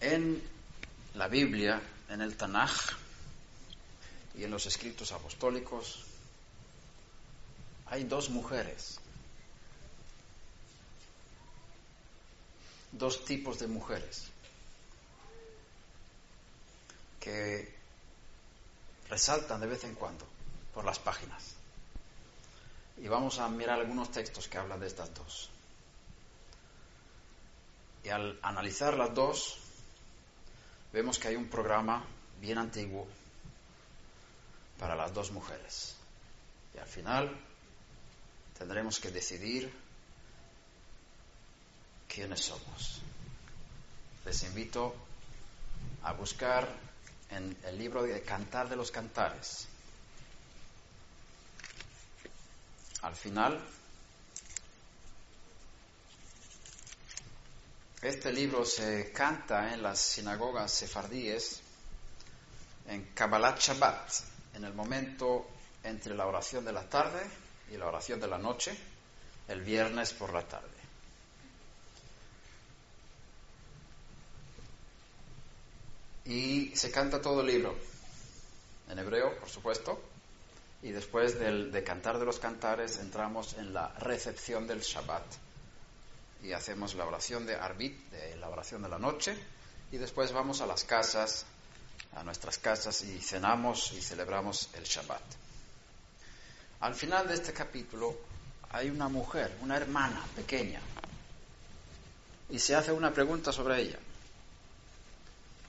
En la Biblia, en el Tanaj y en los escritos apostólicos, hay dos mujeres, dos tipos de mujeres que resaltan de vez en cuando por las páginas. Y vamos a mirar algunos textos que hablan de estas dos. Y al analizar las dos, vemos que hay un programa bien antiguo para las dos mujeres. Y al final tendremos que decidir quiénes somos. Les invito a buscar en el libro de Cantar de los Cantares. Al final Este libro se canta en las sinagogas sefardíes en Kabbalat Shabbat, en el momento entre la oración de la tarde y la oración de la noche, el viernes por la tarde. Y se canta todo el libro, en hebreo, por supuesto, y después del, de cantar de los cantares entramos en la recepción del Shabbat y hacemos la oración de Arbit, de la oración de la noche, y después vamos a las casas, a nuestras casas y cenamos y celebramos el Shabbat. Al final de este capítulo hay una mujer, una hermana pequeña, y se hace una pregunta sobre ella.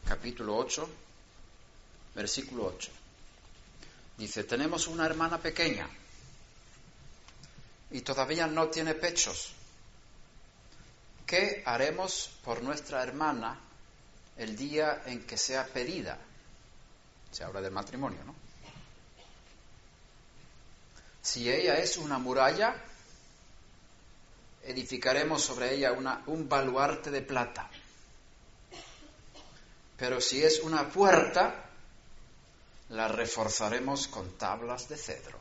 Capítulo 8, versículo 8. Dice, tenemos una hermana pequeña y todavía no tiene pechos ¿Qué haremos por nuestra hermana el día en que sea pedida? Se habla del matrimonio, ¿no? Si ella es una muralla, edificaremos sobre ella un baluarte de plata. Pero si es una puerta, la reforzaremos con tablas de cedro.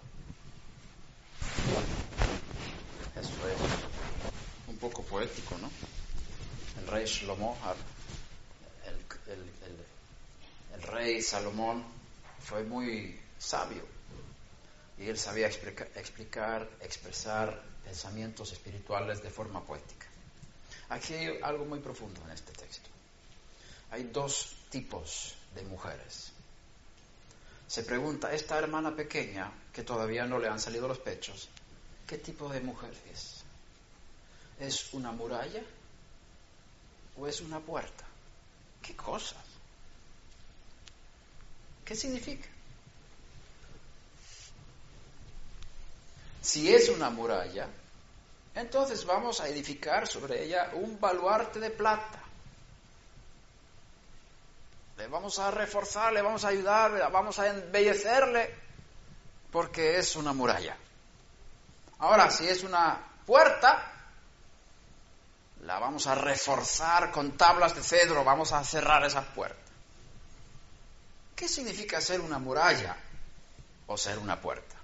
Eso es poco poético, ¿no? El rey Shlomo, el, rey Salomón fue muy sabio y él sabía explicar, expresar pensamientos espirituales de forma poética. Aquí hay algo muy profundo en este texto. Hay dos tipos de mujeres. Se pregunta, esta hermana pequeña, que todavía no le han salido los pechos, ¿qué tipo de mujer es? ¿Es una muralla o es una puerta? ¿Qué cosas? ¿Qué significa? Si es una muralla, entonces vamos a edificar sobre ella un baluarte de plata. Le vamos a reforzar, le vamos a ayudar, vamos a embellecerle, porque es una muralla. Ahora, si es una puerta, la vamos a reforzar con tablas de cedro, vamos a cerrar esa puerta. ¿Qué significa ser una muralla o ser una puerta?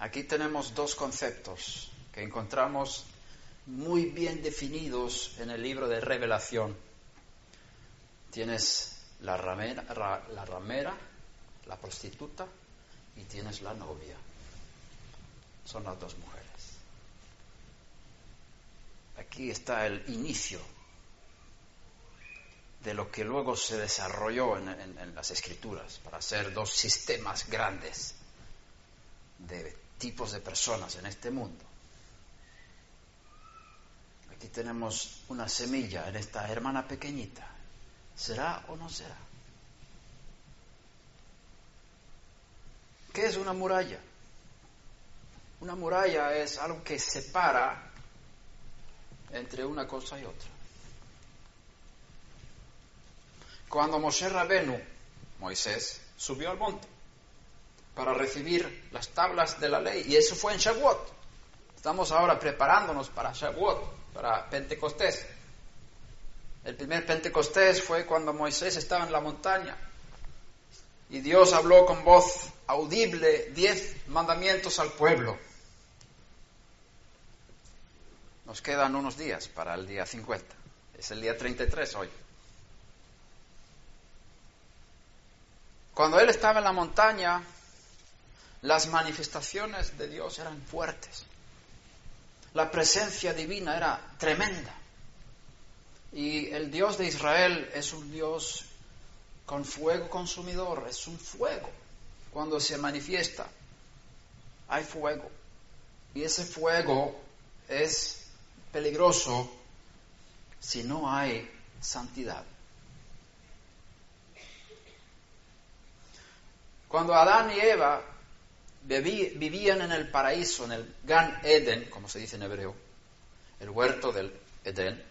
Aquí tenemos dos conceptos que encontramos muy bien definidos en el libro de revelación. Tienes la ramera, la, ramera, la prostituta y tienes la novia. Son las dos mujeres. Aquí está el inicio de lo que luego se desarrolló en, las escrituras para hacer dos sistemas grandes de tipos de personas en este mundo. Aquí tenemos una semilla en esta hermana pequeñita. ¿Será o no será? ¿Qué es una muralla? Una muralla es algo que separa entre una cosa y otra. Cuando Moshe Rabenu, Moisés, subió al monte para recibir las tablas de la ley, y eso fue en Shavuot. Estamos ahora preparándonos para Shavuot, para Pentecostés. El primer Pentecostés fue cuando Moisés estaba en la montaña y Dios habló con voz audible diez mandamientos al pueblo. Nos quedan unos días para el día 50. Es el día 33 hoy. Cuando él estaba en la montaña, las manifestaciones de Dios eran fuertes. La presencia divina era tremenda. Y el Dios de Israel es un Dios con fuego consumidor, es un fuego. Cuando se manifiesta, hay fuego. Y ese fuego es peligroso si no hay santidad. Cuando Adán y Eva vivían en el paraíso, en el Gan Eden, como se dice en hebreo, el huerto del Edén,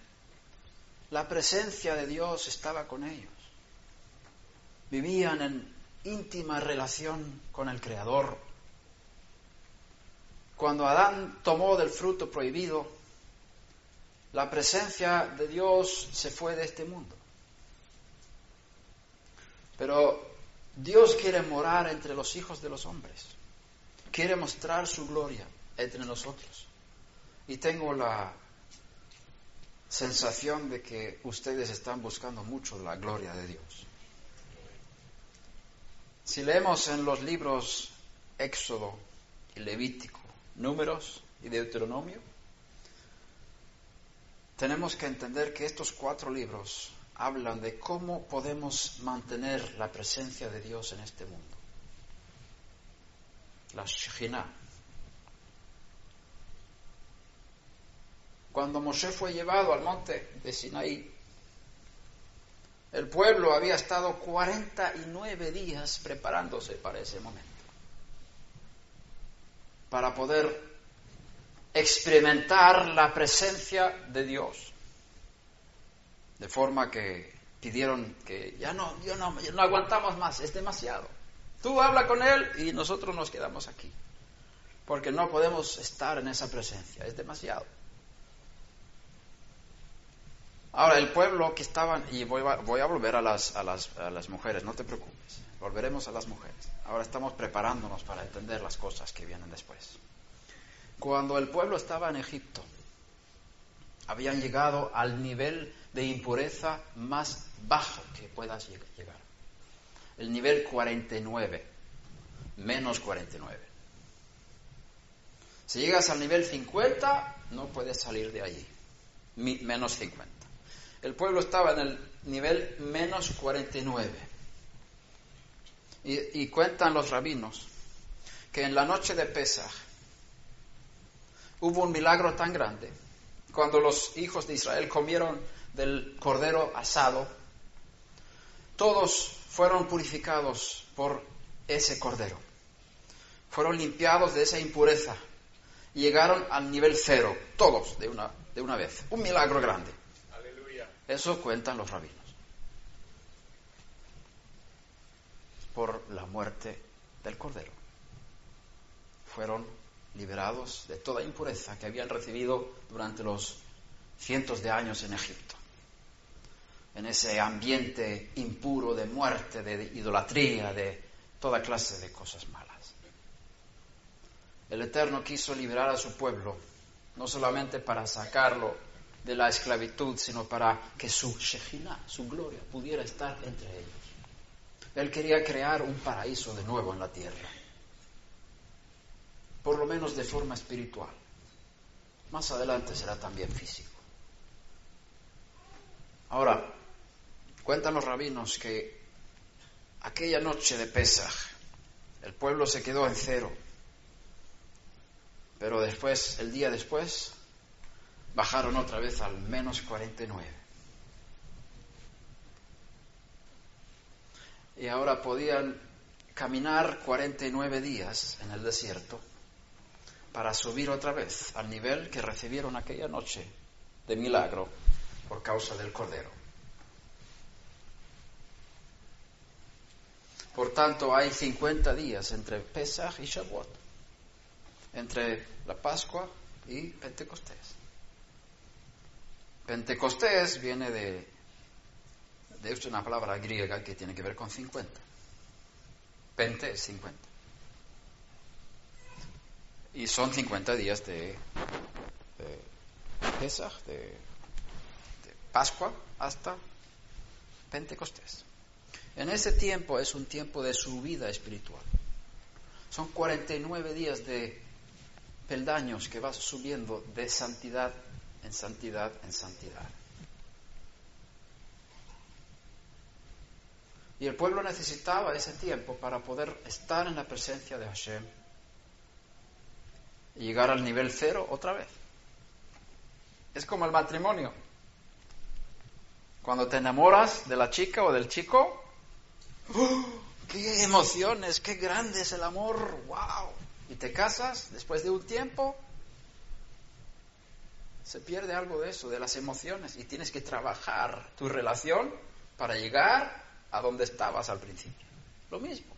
la presencia de Dios estaba con ellos. Vivían en íntima relación con el Creador. Cuando Adán tomó del fruto prohibido, la presencia de Dios se fue de este mundo. Pero Dios quiere morar entre los hijos de los hombres. Quiere mostrar su gloria entre nosotros. Y tengo la sensación de que ustedes están buscando mucho la gloria de Dios. Si leemos en los libros Éxodo y Levítico, Números y Deuteronomio, tenemos que entender que estos cuatro libros hablan de cómo podemos mantener la presencia de Dios en este mundo. La Shekhinah. Cuando Moshe fue llevado al monte de Sinaí, el pueblo había estado 49 días preparándose para ese momento, para poder experimentar la presencia de Dios. De forma que pidieron que ya no, yo no, no aguantamos más, es demasiado. Tú habla con él y nosotros nos quedamos aquí. Porque no podemos estar en esa presencia, es demasiado. Ahora, el pueblo que estaban, y voy a, voy a volver a las, a, las, a las mujeres, no te preocupes, volveremos a las mujeres. Ahora estamos preparándonos para entender las cosas que vienen después. Cuando el pueblo estaba en Egipto, habían llegado al nivel de impureza más bajo que puedas llegar. El nivel 49, menos 49. Si llegas al nivel 50, no puedes salir de allí, menos 50. El pueblo estaba en el nivel menos 49. Y, y cuentan los rabinos que en la noche de Pesach hubo un milagro tan grande. Cuando los hijos de Israel comieron del cordero asado, todos fueron purificados por ese cordero. Fueron limpiados de esa impureza y llegaron al nivel cero, todos de una, de una vez. Un milagro grande. Eso cuentan los rabinos. Por la muerte del cordero. Fueron liberados de toda impureza que habían recibido durante los cientos de años en Egipto en ese ambiente impuro de muerte, de idolatría, de toda clase de cosas malas. El Eterno quiso liberar a su pueblo, no solamente para sacarlo de la esclavitud, sino para que su Shekhinah, su gloria, pudiera estar entre ellos. Él quería crear un paraíso de nuevo en la tierra, por lo menos de forma espiritual. Más adelante será también físico. Ahora, Cuentan los rabinos que aquella noche de Pesaj el pueblo se quedó en cero, pero después, el día después, bajaron otra vez al menos 49. Y ahora podían caminar 49 días en el desierto para subir otra vez al nivel que recibieron aquella noche de milagro por causa del Cordero. Por tanto, hay 50 días entre Pesach y Shavuot, entre la Pascua y Pentecostés. Pentecostés viene de, de una palabra griega que tiene que ver con 50. Pente es 50. Y son 50 días de, de Pesach, de, Pascua hasta Pentecostés. En ese tiempo es un tiempo de subida espiritual. Son 49 días de peldaños que vas subiendo de santidad en santidad en santidad. Y el pueblo necesitaba ese tiempo para poder estar en la presencia de Hashem y llegar al nivel cero otra vez. Es como el matrimonio. Cuando te enamoras de la chica o del chico, ¡oh! ¡qué emociones! ¡Qué grande es el amor! ¡Wow! Y te casas después de un tiempo, se pierde algo de eso, de las emociones, y tienes que trabajar tu relación para llegar a donde estabas al principio. Lo mismo.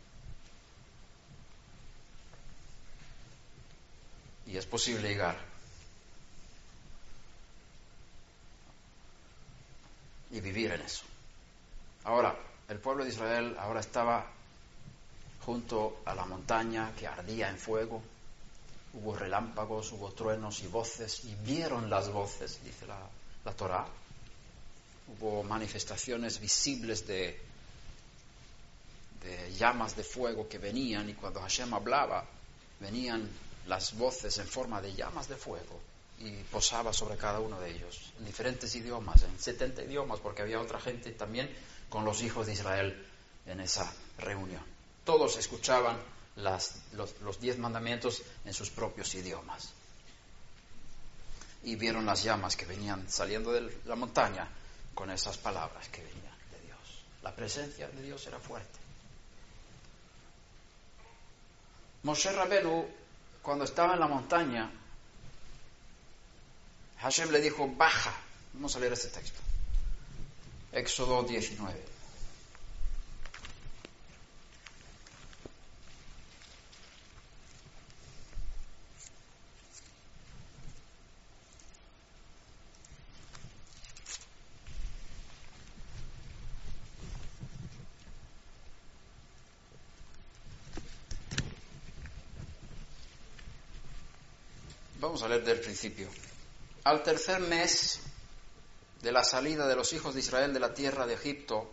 Y es posible llegar. Y vivir en eso. Ahora, el pueblo de Israel ahora estaba junto a la montaña que ardía en fuego. Hubo relámpagos, hubo truenos y voces, y vieron las voces, dice la, la Torah. Hubo manifestaciones visibles de de llamas de fuego que venían y cuando Hashem hablaba, venían las voces en forma de llamas de fuego y posaba sobre cada uno de ellos, en diferentes idiomas, en 70 idiomas, porque había otra gente también con los hijos de Israel en esa reunión. Todos escuchaban las, los, los diez mandamientos en sus propios idiomas. Y vieron las llamas que venían saliendo de la montaña con esas palabras que venían de Dios. La presencia de Dios era fuerte. Moshe Rabenu, cuando estaba en la montaña, Hashem le dijo, baja. Vamos a leer este texto. Éxodo 19. Vamos a leer del Al tercer mes de la salida de los hijos de Israel de la tierra de Egipto,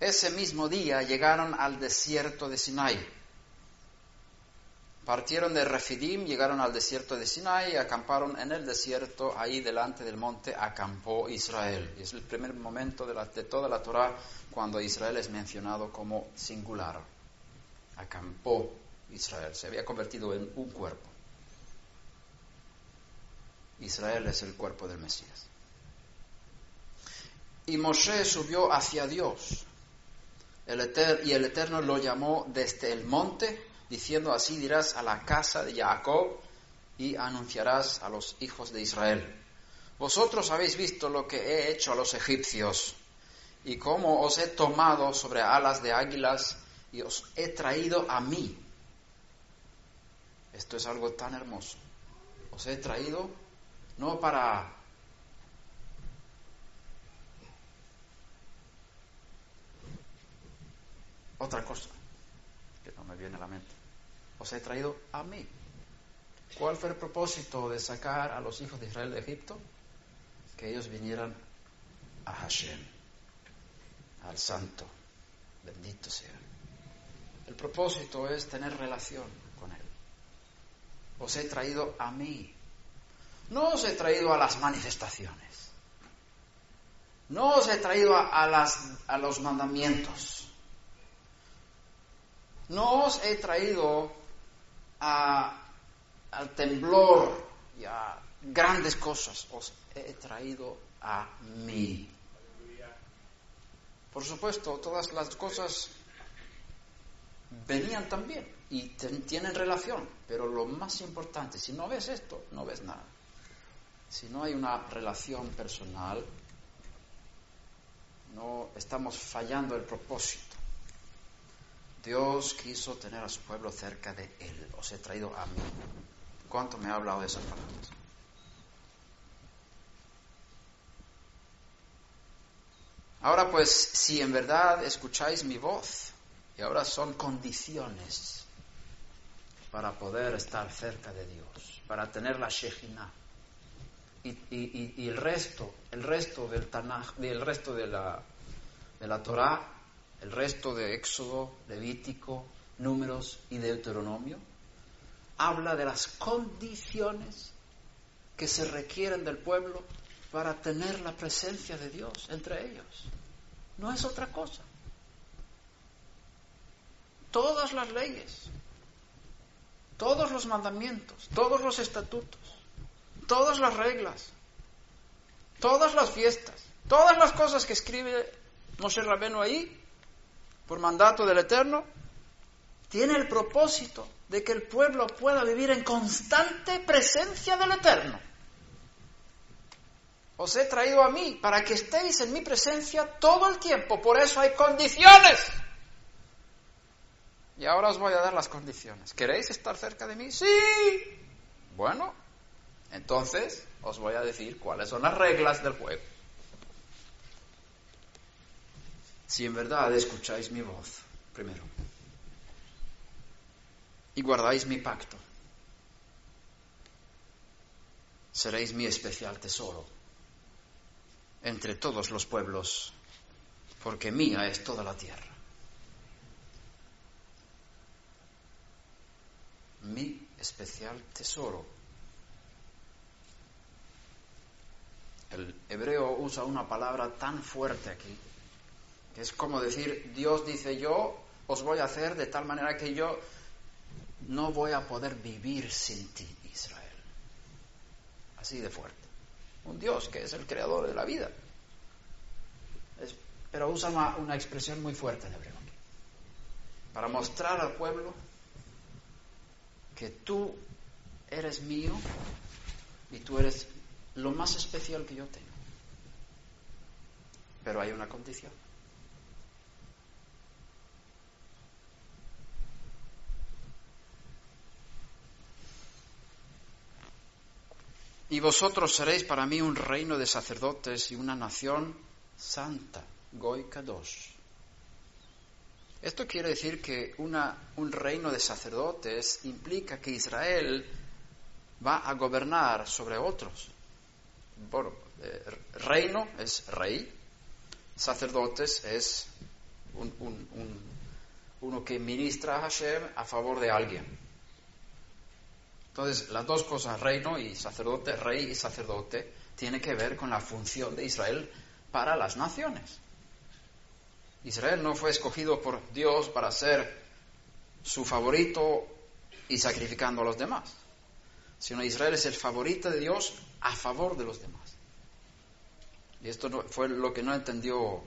ese mismo día llegaron al desierto de Sinai. Partieron de Refidim, llegaron al desierto de Sinai acamparon en el desierto, ahí delante del monte acampó Israel. Y es el primer momento de, de toda la Torah cuando Israel es mencionado como singular. Acampó Israel, se había convertido en un cuerpo. Israel es el cuerpo del Mesías. Y Moshe subió hacia Dios. Y el Eterno lo llamó desde el monte, diciendo así dirás a la casa de Jacob y anunciarás a los hijos de Israel. Vosotros habéis visto lo que he hecho a los egipcios y cómo os he tomado sobre alas de águilas y os he traído a mí. Esto es algo tan hermoso. Os he traído no para otra cosa que no me viene a la mente. Os he traído a mí. ¿Cuál fue el propósito de sacar a los hijos de Israel de Egipto? Que ellos vinieran a Hashem, al Santo, bendito sea. El propósito es tener relación con Él. Os he traído a mí. No os he traído a las manifestaciones. No os he traído a, los mandamientos. No os he traído al temblor y a grandes cosas. Os he traído a mí. Por supuesto, todas las cosas venían también y tienen relación, pero lo más importante, si no ves esto, no ves nada. Si no hay una relación personal, no estamos fallando el propósito. Dios quiso tener a su pueblo cerca de Él. Os he traído a mí. ¿Cuánto me ha hablado de esas palabras? Ahora pues, si en verdad escucháis mi voz, y ahora son condiciones para poder estar cerca de Dios, para tener la Shejina, y, el resto, el resto del Tanaj, el resto de la, de la Torá, el resto de Éxodo, Levítico, Números y Deuteronomio, habla de las condiciones que se requieren del pueblo para tener la presencia de Dios entre ellos. No es otra cosa. Todas las leyes, todos los mandamientos, todos los estatutos, todas las reglas, todas las fiestas, todas las cosas que escribe Moshe Rabeno ahí, por mandato del Eterno, tiene el propósito de que el pueblo pueda vivir en constante presencia del Eterno. Os he traído a mí para que estéis en mi presencia todo el tiempo, por eso hay condiciones. Y ahora os voy a dar las condiciones. ¿Queréis estar cerca de mí? Sí. Bueno, entonces os voy a decir cuáles son las reglas del juego. Si en verdad escucháis mi voz, primero, y guardáis mi pacto, seréis mi especial tesoro entre todos los pueblos, porque mía es toda la tierra. Mi especial tesoro El hebreo usa una palabra tan fuerte aquí, que es como decir, Dios dice, yo os voy a hacer de tal manera que yo no voy a poder vivir sin ti, Israel. Así de fuerte. Un Dios que es el creador de la vida. pero usa una, expresión muy fuerte en hebreo para mostrar al pueblo que tú eres mío y tú eres lo más especial que yo tengo. Pero hay una condición. Y vosotros seréis para mí un reino de sacerdotes y una nación santa, Goica II. Esto quiere decir que una, un reino de sacerdotes implica que Israel va a gobernar sobre otros bueno, eh, reino es rey, sacerdotes es uno que ministra a Hashem a favor de alguien. Entonces, las dos cosas, reino y sacerdote, rey y sacerdote, tiene que ver con la función de Israel para las naciones. Israel no fue escogido por Dios para ser su favorito y sacrificando a los demás, sino Israel es el favorito de Dios a favor de los demás. Y esto fue lo que no entendió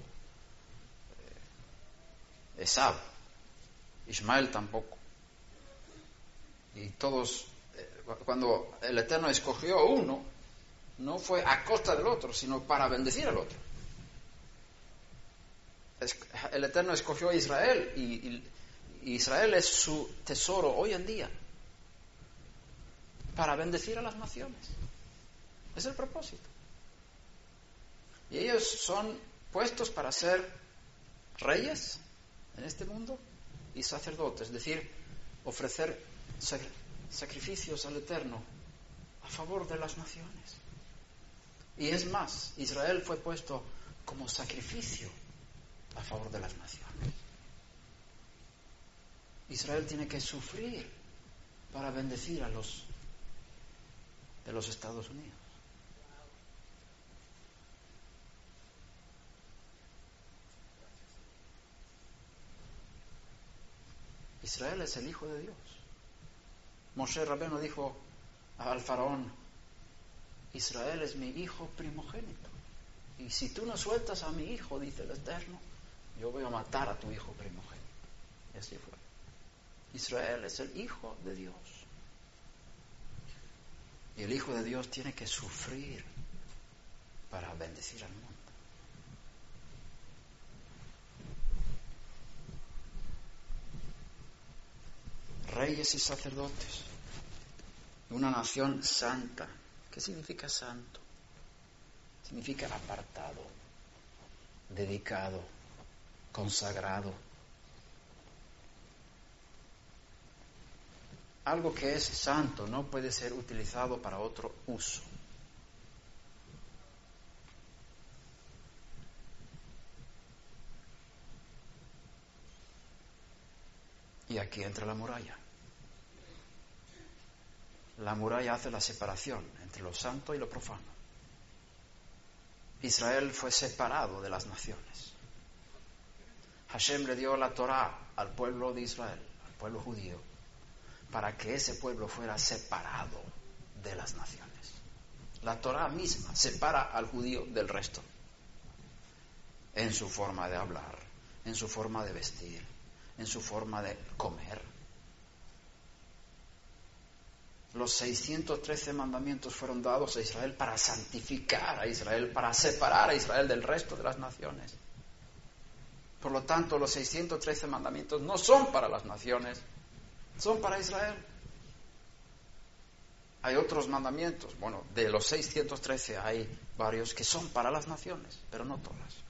eh, Esab, Ismael tampoco. Y todos, eh, cuando el Eterno escogió uno, no fue a costa del otro, sino para bendecir al otro. El Eterno escogió a Israel y Israel es su tesoro hoy en día para bendecir a las naciones. Es el propósito. Y ellos son puestos para ser reyes en este mundo y sacerdotes, es decir, ofrecer sacrificios al Eterno a favor de las naciones. Y es más, Israel fue puesto como sacrificio a favor de las naciones. Israel tiene que sufrir para bendecir a los de los Estados Unidos. Israel es el hijo de Dios. Moshe Rabeno dijo al faraón, Israel es mi hijo primogénito. Y si tú no sueltas a mi hijo, dice el Eterno, yo voy a matar a tu hijo primogénito. Y así fue. Israel es el hijo de Dios. Y el hijo de Dios tiene que sufrir para bendecir al mundo. reyes y sacerdotes, una nación santa. ¿Qué significa santo? Significa apartado, dedicado, consagrado. algo que es santo no puede ser utilizado para otro uso. Y aquí entra la muralla. La muralla hace la separación entre lo santo y lo profano. Israel fue separado de las naciones. Hashem le dio la Torá al pueblo de Israel, al pueblo judío, para que ese pueblo fuera separado de las naciones. La Torah misma separa al judío del resto, en su forma de hablar, en su forma de vestir, en su forma de comer. Los 613 mandamientos fueron dados a Israel para santificar a Israel, para separar a Israel del resto de las naciones. Por lo tanto, los 613 mandamientos no son para las naciones, son para Israel. Hay otros mandamientos, bueno, de los 613 hay varios que son para las naciones, pero no todas.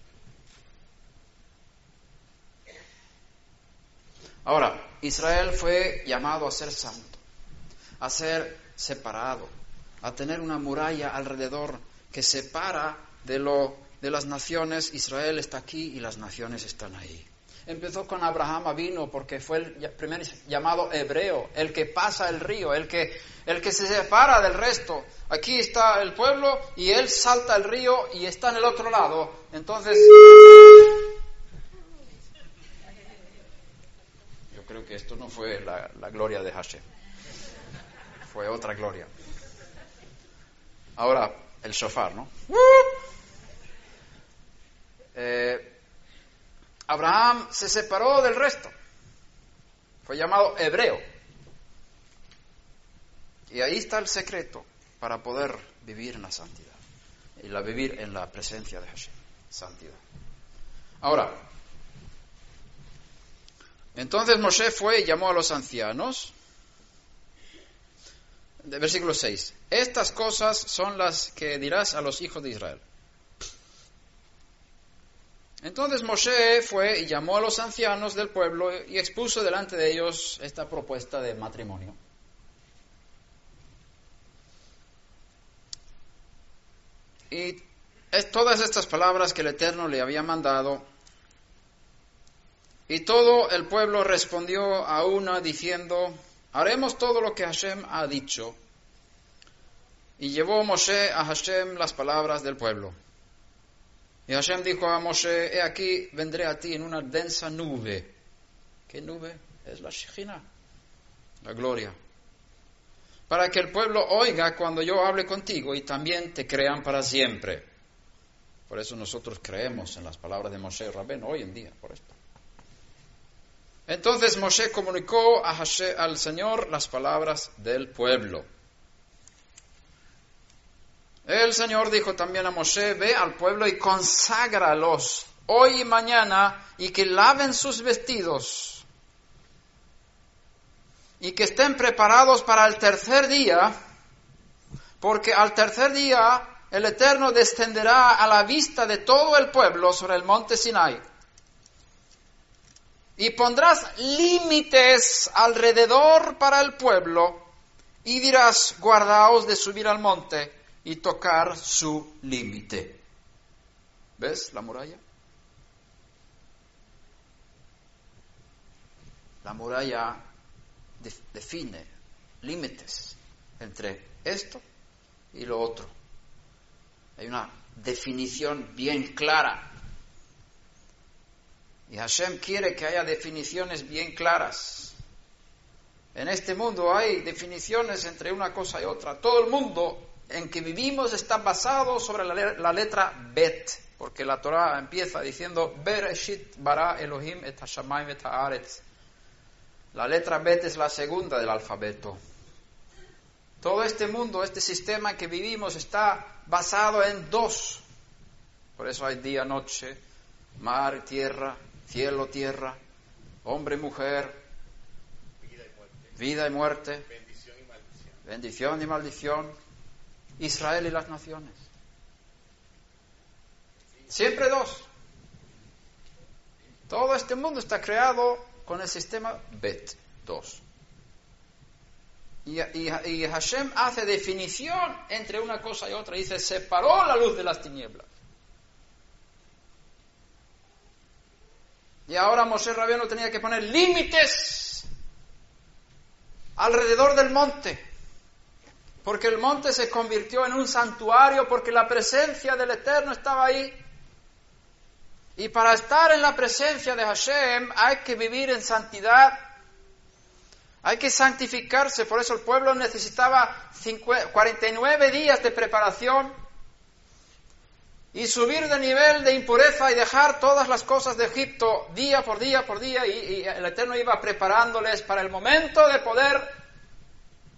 Ahora, Israel fue llamado a ser santo, a ser separado, a tener una muralla alrededor que separa de lo de las naciones, Israel está aquí y las naciones están ahí. Empezó con Abraham vino porque fue el primer llamado hebreo, el que pasa el río, el que, el que se separa del resto. Aquí está el pueblo y él salta el río y está en el otro lado. Entonces, yo creo que esto no fue la, gloria de Hashem, fue otra gloria. Ahora, el shofar, ¿no? Eh, Abraham se separó del resto. Fue llamado hebreo. Y ahí está el secreto para poder vivir en la santidad. Y la vivir en la presencia de Hashem. Santidad. Ahora, entonces Moshe fue y llamó a los ancianos. Versículo 6. Estas cosas son las que dirás a los hijos de Israel. Entonces Moshe fue y llamó a los ancianos del pueblo y expuso delante de ellos esta propuesta de matrimonio. Y todas estas palabras que el Eterno le había mandado. Y todo el pueblo respondió a una diciendo, haremos todo lo que Hashem ha dicho. Y llevó Moshe a Hashem las palabras del pueblo. Y Hashem dijo a Moshe, he aquí, vendré a ti en una densa nube. ¿Qué nube? Es la Shekhinah, la gloria. Para que el pueblo oiga cuando yo hable contigo y también te crean para siempre. Por eso nosotros creemos en las palabras de Moshe Rabén hoy en día, por esto. Entonces Moshe comunicó a Hashem, al Señor las palabras del pueblo. El Señor dijo también a Moshe, ve al pueblo y conságralos hoy y mañana y que laven sus vestidos y que estén preparados para el tercer día, porque al tercer día el Eterno descenderá a la vista de todo el pueblo sobre el monte Sinai. Y pondrás límites alrededor para el pueblo y dirás, guardaos de subir al monte y tocar su límite. ¿Ves la muralla? La muralla define límites entre esto y lo otro. Hay una definición bien clara. Y Hashem quiere que haya definiciones bien claras. En este mundo hay definiciones entre una cosa y otra. Todo el mundo en que vivimos está basado sobre la, letra Bet, porque la Torah empieza diciendo Bereshit bara Elohim et hashamayim et haaretz. La letra Bet es la segunda del alfabeto. Todo este mundo, este sistema en que vivimos está basado en dos. Por eso hay día, noche, mar, tierra, cielo, tierra, hombre, mujer, vida y muerte, bendición y maldición. Bendición y maldición Israel y las naciones. Siempre dos. Todo este mundo está creado con el sistema Bet, dos. Y, Hashem hace definición entre una cosa y otra. Dice, separó la luz de las tinieblas. Y ahora Moshe Rabiano tenía que poner límites alrededor del monte, porque el monte se convirtió en un santuario, porque la presencia del Eterno estaba ahí. Y para estar en la presencia de Hashem hay que vivir en santidad, hay que santificarse, por eso el pueblo necesitaba 49 días de preparación y subir de nivel de impureza y dejar todas las cosas de Egipto día por día por día y, el Eterno iba preparándoles para el momento de poder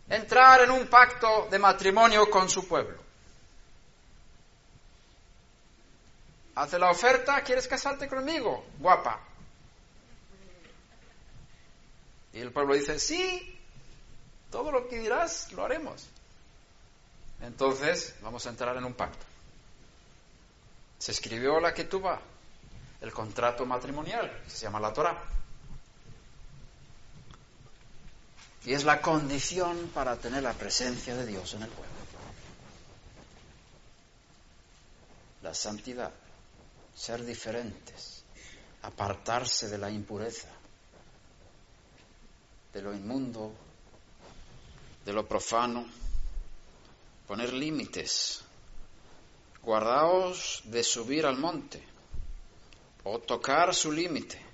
entrar en un pacto de matrimonio con su pueblo. Hace la oferta, ¿quieres casarte conmigo? Guapa. Y el pueblo dice, sí, todo lo que dirás lo haremos. Entonces vamos a entrar en un pacto. Se escribió la que va, el contrato matrimonial, que se llama la Torah. Y es la condición para tener la presencia de Dios en el pueblo. La santidad, ser diferentes, apartarse de la impureza, de lo inmundo, de lo profano, poner límites Guardaos de subir al monte o tocar su límite.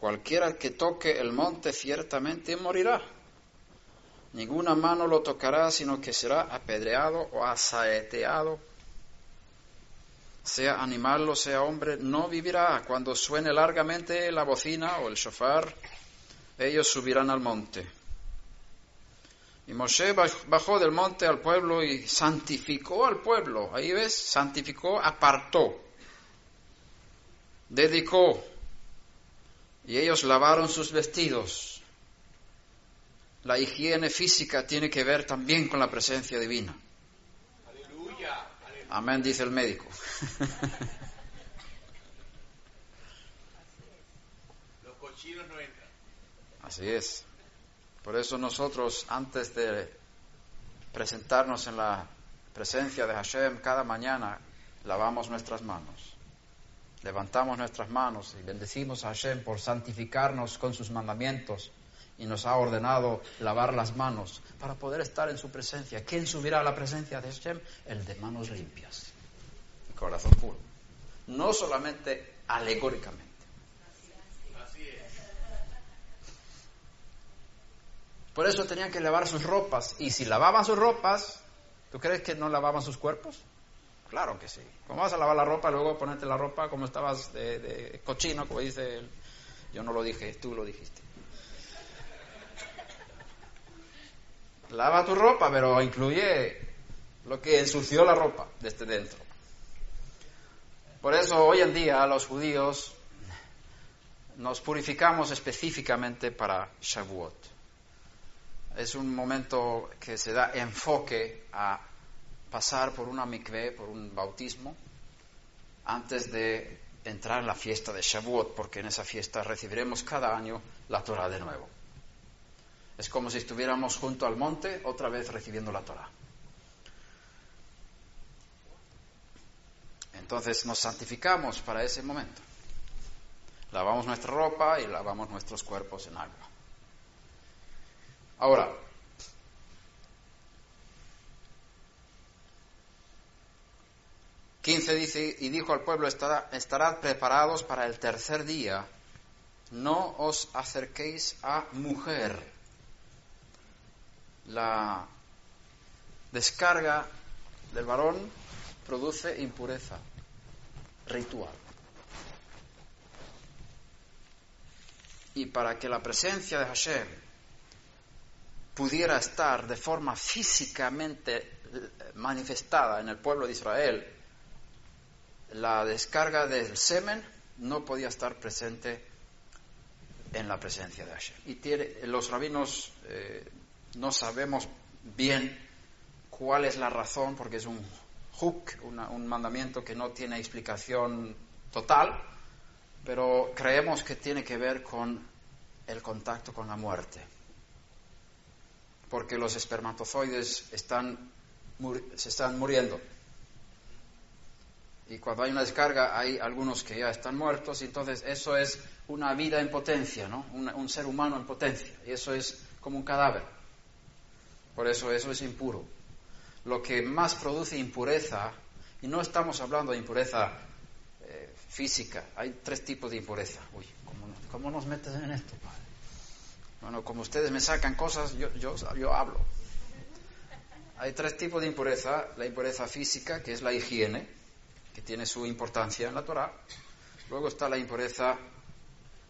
Cualquiera que toque el monte ciertamente morirá. Ninguna mano lo tocará, sino que será apedreado o asaeteado. Sea animal o sea hombre, no vivirá. Cuando suene largamente la bocina o el shofar, ellos subirán al monte. Y Moshe bajó del monte al pueblo y santificó al pueblo. Ahí ves, santificó, apartó, dedicó. Y ellos lavaron sus vestidos. La higiene física tiene que ver también con la presencia divina. Aleluya. Amén, dice el médico. Los cochinos no entran. Así es. Por eso nosotros, antes de presentarnos en la presencia de Hashem cada mañana, lavamos nuestras manos. Levantamos nuestras manos y bendecimos a Hashem por santificarnos con sus mandamientos y nos ha ordenado lavar las manos para poder estar en su presencia. ¿Quién subirá a la presencia de Hashem? El de manos limpias y corazón puro. No solamente alegóricamente. Por eso tenían que lavar sus ropas. Y si lavaban sus ropas, ¿tú crees que no lavaban sus cuerpos? Claro que sí. ¿Cómo vas a lavar la ropa, luego ponerte la ropa como estabas de, cochino, como dice él? Yo no lo dije, tú lo dijiste. Lava tu ropa, pero incluye lo que ensució la ropa desde dentro. Por eso hoy en día los judíos nos purificamos específicamente para Shavuot es un momento que se da enfoque a pasar por una mikveh, por un bautismo, antes de entrar en la fiesta de Shavuot, porque en esa fiesta recibiremos cada año la Torah de nuevo. Es como si estuviéramos junto al monte, otra vez recibiendo la Torah. Entonces nos santificamos para ese momento. Lavamos nuestra ropa y lavamos nuestros cuerpos en agua. Ahora, quince dice, y dijo al pueblo, estarad preparados para el tercer día, no os acerquéis a mujer. La descarga del varón produce impureza ritual. Y para que la presencia de Hashem pudiera estar de forma físicamente eh, manifestada en el pueblo de Israel, la descarga del semen no podía estar presente en la presencia de Hashem. Y los rabinos eh, no sabemos bien cuál es la razón, porque es un hook, un mandamiento que no tiene explicación total, pero creemos que tiene que ver con el contacto con la muerte porque los espermatozoides están, se están muriendo. Y cuando hay una descarga hay algunos que ya están muertos, y entonces eso es una vida en potencia, ¿no? un, ser humano en potencia. Y eso es como un cadáver. Por eso eso es impuro. Lo que más produce impureza, y no estamos hablando de impureza eh, física, hay tres tipos de impureza. Uy, ¿cómo, nos metes en esto? Bueno, como ustedes me sacan cosas, yo, yo hablo. Hay tres tipos de impureza. La impureza física, que es la higiene, tiene su importancia en la Torah. Luego está la impureza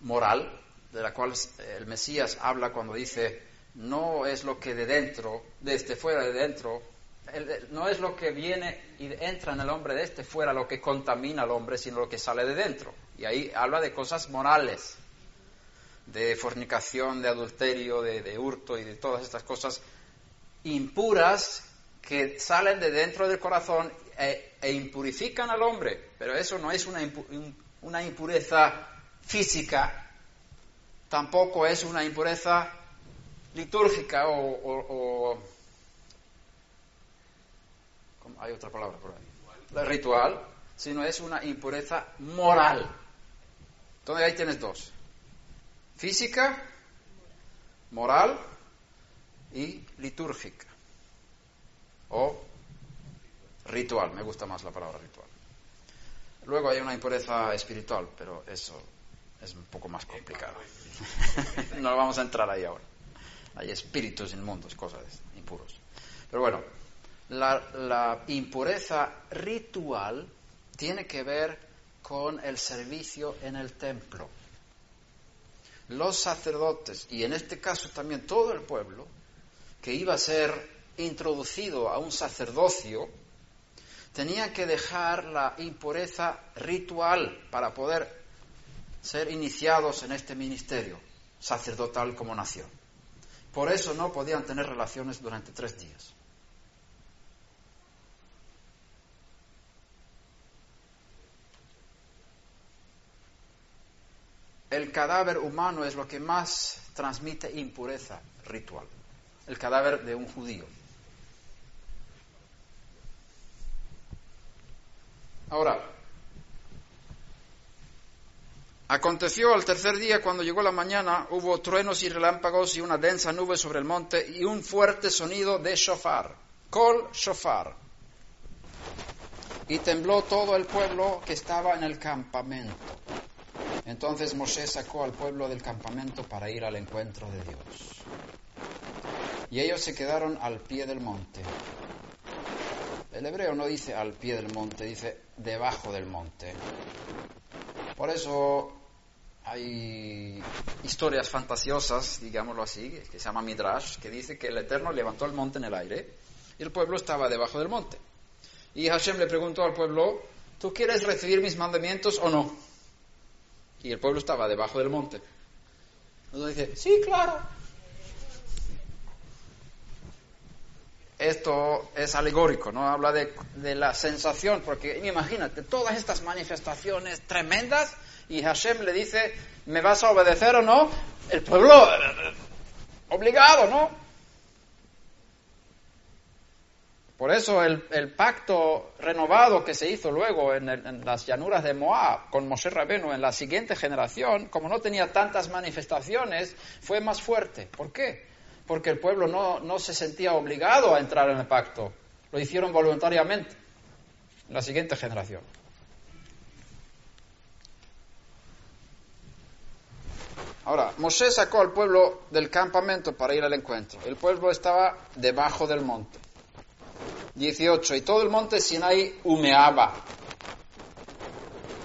moral, de la cual el Mesías habla cuando dice, no es lo que de dentro, desde fuera de dentro, no es lo que viene y entra en el hombre de este fuera lo que contamina al hombre, sino lo que sale de dentro. Y ahí habla de cosas morales, de fornicación, de adulterio, de, hurto y de todas estas cosas impuras que salen de dentro del corazón e, e impurifican al hombre. Pero eso no es una, una impureza física, tampoco es una impureza litúrgica o, hay otra palabra por ahí, la ritual, sino es una impureza moral. Entonces ahí tienes dos, física, moral y litúrgica o ritual, me gusta más la palabra ritual. Luego hay una impureza espiritual, pero eso es un poco más complicado. no vamos a entrar ahí ahora. Hay espíritus inmundos, cosas impuros. Pero bueno, la, la impureza ritual tiene que ver con el servicio en el templo. Los sacerdotes, y en este caso también todo el pueblo, que iba a ser introducido a un sacerdocio, tenía que dejar la impureza ritual para poder ser iniciados en este ministerio sacerdotal como nación. Por eso no podían tener relaciones durante tres días. El cadáver humano es lo que más transmite impureza ritual. El cadáver de un judío. Ahora, aconteció al tercer día, cuando llegó la mañana, hubo truenos y relámpagos y una densa nube sobre el monte y un fuerte sonido de shofar, kol shofar. Y tembló todo el pueblo que estaba en el campamento. Entonces Mosé sacó al pueblo del campamento para ir al encuentro de Dios. Y ellos se quedaron al pie del monte. El hebreo no dice al pie del monte, dice debajo del monte. Por eso hay historias fantasiosas, digámoslo así, que se llama Midrash, que dice que el Eterno levantó el monte en el aire y el pueblo estaba debajo del monte. Y Hashem le preguntó al pueblo, ¿tú quieres recibir mis mandamientos o no? Y el pueblo estaba debajo del monte. Entonces dice, sí, claro. Esto es alegórico, ¿no? Habla de, la sensación, porque imagínate, todas estas manifestaciones tremendas y Hashem le dice, ¿me vas a obedecer o no? El pueblo, obligado, ¿no? Por eso el, pacto renovado que se hizo luego en, en, las llanuras de Moab con Moshe Rabenu en la siguiente generación, como no tenía tantas manifestaciones, fue más fuerte. ¿Por qué? Porque el pueblo no, se sentía obligado a entrar en el pacto, lo hicieron voluntariamente, en la siguiente generación. Ahora, Mosé sacó al pueblo del campamento para ir al encuentro. El pueblo estaba debajo del monte. 18. Y todo el monte Sinai humeaba,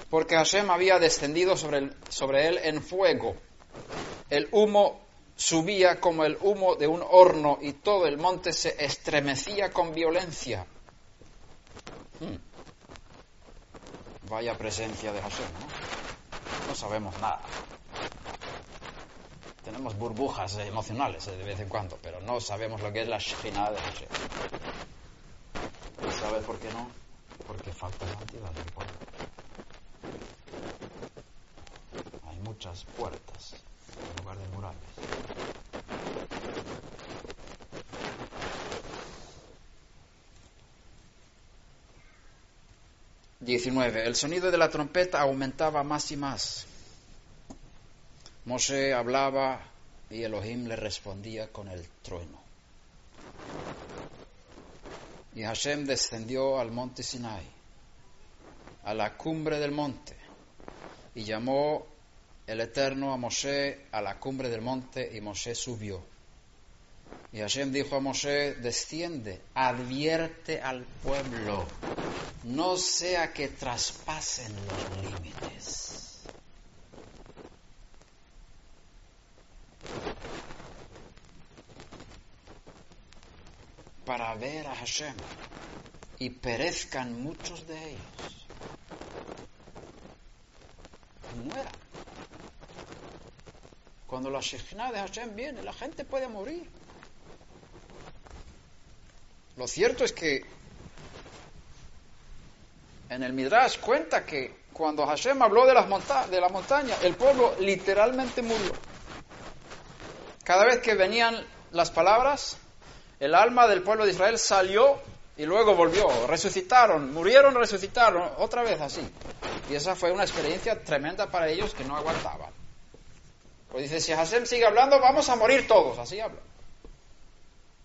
porque Hashem había descendido sobre, sobre él en fuego. El humo subía como el humo de un horno y todo el monte se estremecía con violencia. Hmm. Vaya presencia de Hashem, ¿no? No sabemos nada. Tenemos burbujas emocionales de vez en cuando, pero no sabemos lo que es la Shekhinah de Hashem. ¿Y sabes por qué no? Porque falta santidad del pueblo. Hay muchas puertas en lugar de murales. 19. El sonido de la trompeta aumentaba más y más. Mosé hablaba y Elohim le respondía con el trueno. Y Hashem descendió al monte Sinai, a la cumbre del monte, y llamó el Eterno a Moshe a la cumbre del monte, y Moshe subió. Y Hashem dijo a Moshe, desciende, advierte al pueblo, no sea que traspasen los límites. para ver a Hashem y perezcan muchos de ellos. Cuando la Shekhinah de Hashem viene, la gente puede morir. Lo cierto es que en el Midrash cuenta que cuando Hashem habló de, las de la montaña, el pueblo literalmente murió. Cada vez que venían las palabras, el alma del pueblo de Israel salió y luego volvió. Resucitaron, murieron, resucitaron, otra vez así. Y esa fue una experiencia tremenda para ellos que no aguantaban. Pues dice, si Hashem sigue hablando, vamos a morir todos, así habla.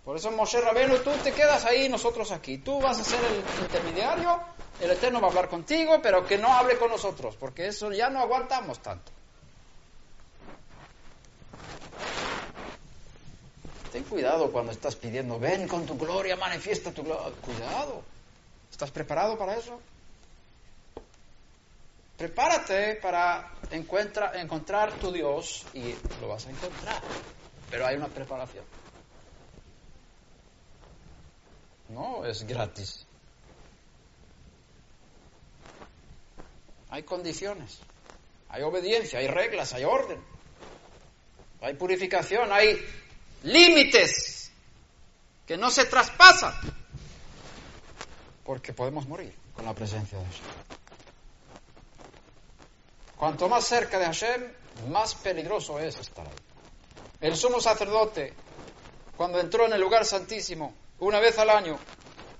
Por eso Moshe Rabenu, tú te quedas ahí, nosotros aquí. Tú vas a ser el intermediario, el Eterno va a hablar contigo, pero que no hable con nosotros, porque eso ya no aguantamos tanto. Ten cuidado cuando estás pidiendo, ven con tu gloria, manifiesta tu gloria. Cuidado. ¿Estás preparado para eso? Prepárate para encontrar tu Dios y lo vas a encontrar. Pero hay una preparación. No es gratis. Hay condiciones, hay obediencia, hay reglas, hay orden, hay purificación, hay límites que no se traspasan, porque podemos morir con la presencia de Hashem. Cuanto más cerca de Hashem, más peligroso es estar ahí. El sumo sacerdote, cuando entró en el lugar santísimo, una vez al año,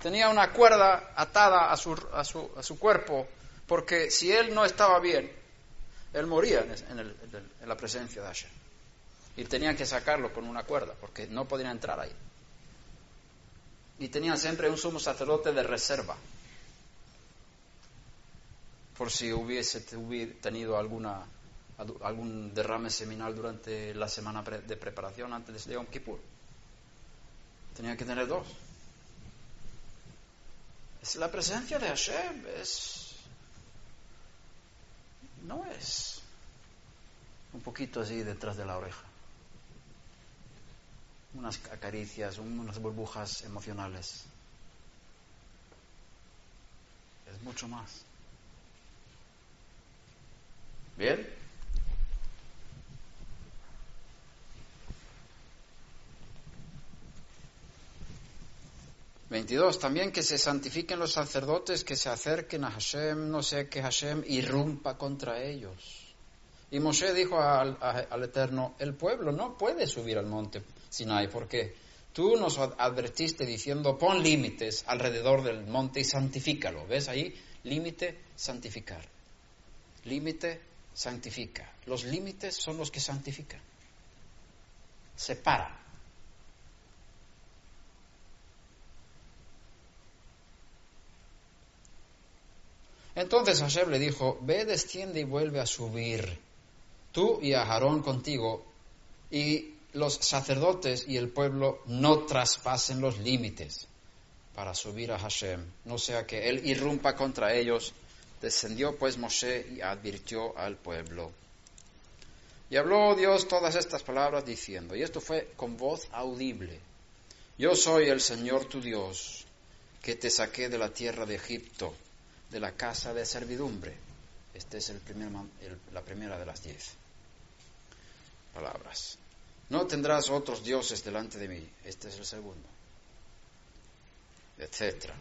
tenía una cuerda atada a su, a su, a su cuerpo, porque si él no estaba bien, él moría en, en la presencia de Hashem y tenían que sacarlo con una cuerda porque no podían entrar ahí. Y tenían siempre un sumo sacerdote de reserva por si hubiese tenido alguna, algún derrame seminal durante la semana de preparación antes de Yom Kippur. Tenía que tener dos. La presencia de Hashem, es. No es un poquito así detrás de la oreja unas acaricias, unas burbujas emocionales. Es mucho más. ¿Bien? Veintidós, también que se santifiquen los sacerdotes, que se acerquen a Hashem, no sea que Hashem irrumpa contra ellos. Y Moshe dijo al, al Eterno, el pueblo no puede subir al monte Sinai, porque tú nos advertiste diciendo, pon límites alrededor del monte y santifícalo. ¿Ves ahí? Límite, santificar. Límite, santifica. Los límites son los que santifican. Separa. Entonces Hashem le dijo, ve, desciende y vuelve a subir, tú y a Aarón contigo, y los sacerdotes y el pueblo no traspasen los límites para subir a Hashem, no sea que él irrumpa contra ellos. Descendió pues Moshe y advirtió al pueblo. Y habló Dios todas estas palabras diciendo, y esto fue con voz audible, yo soy el Señor tu Dios, que te saqué de la tierra de Egipto, de la casa de servidumbre. Esta es el primer, la primera de las diez palabras. No tendrás otros dioses delante de mí. Este es el segundo. Etcétera.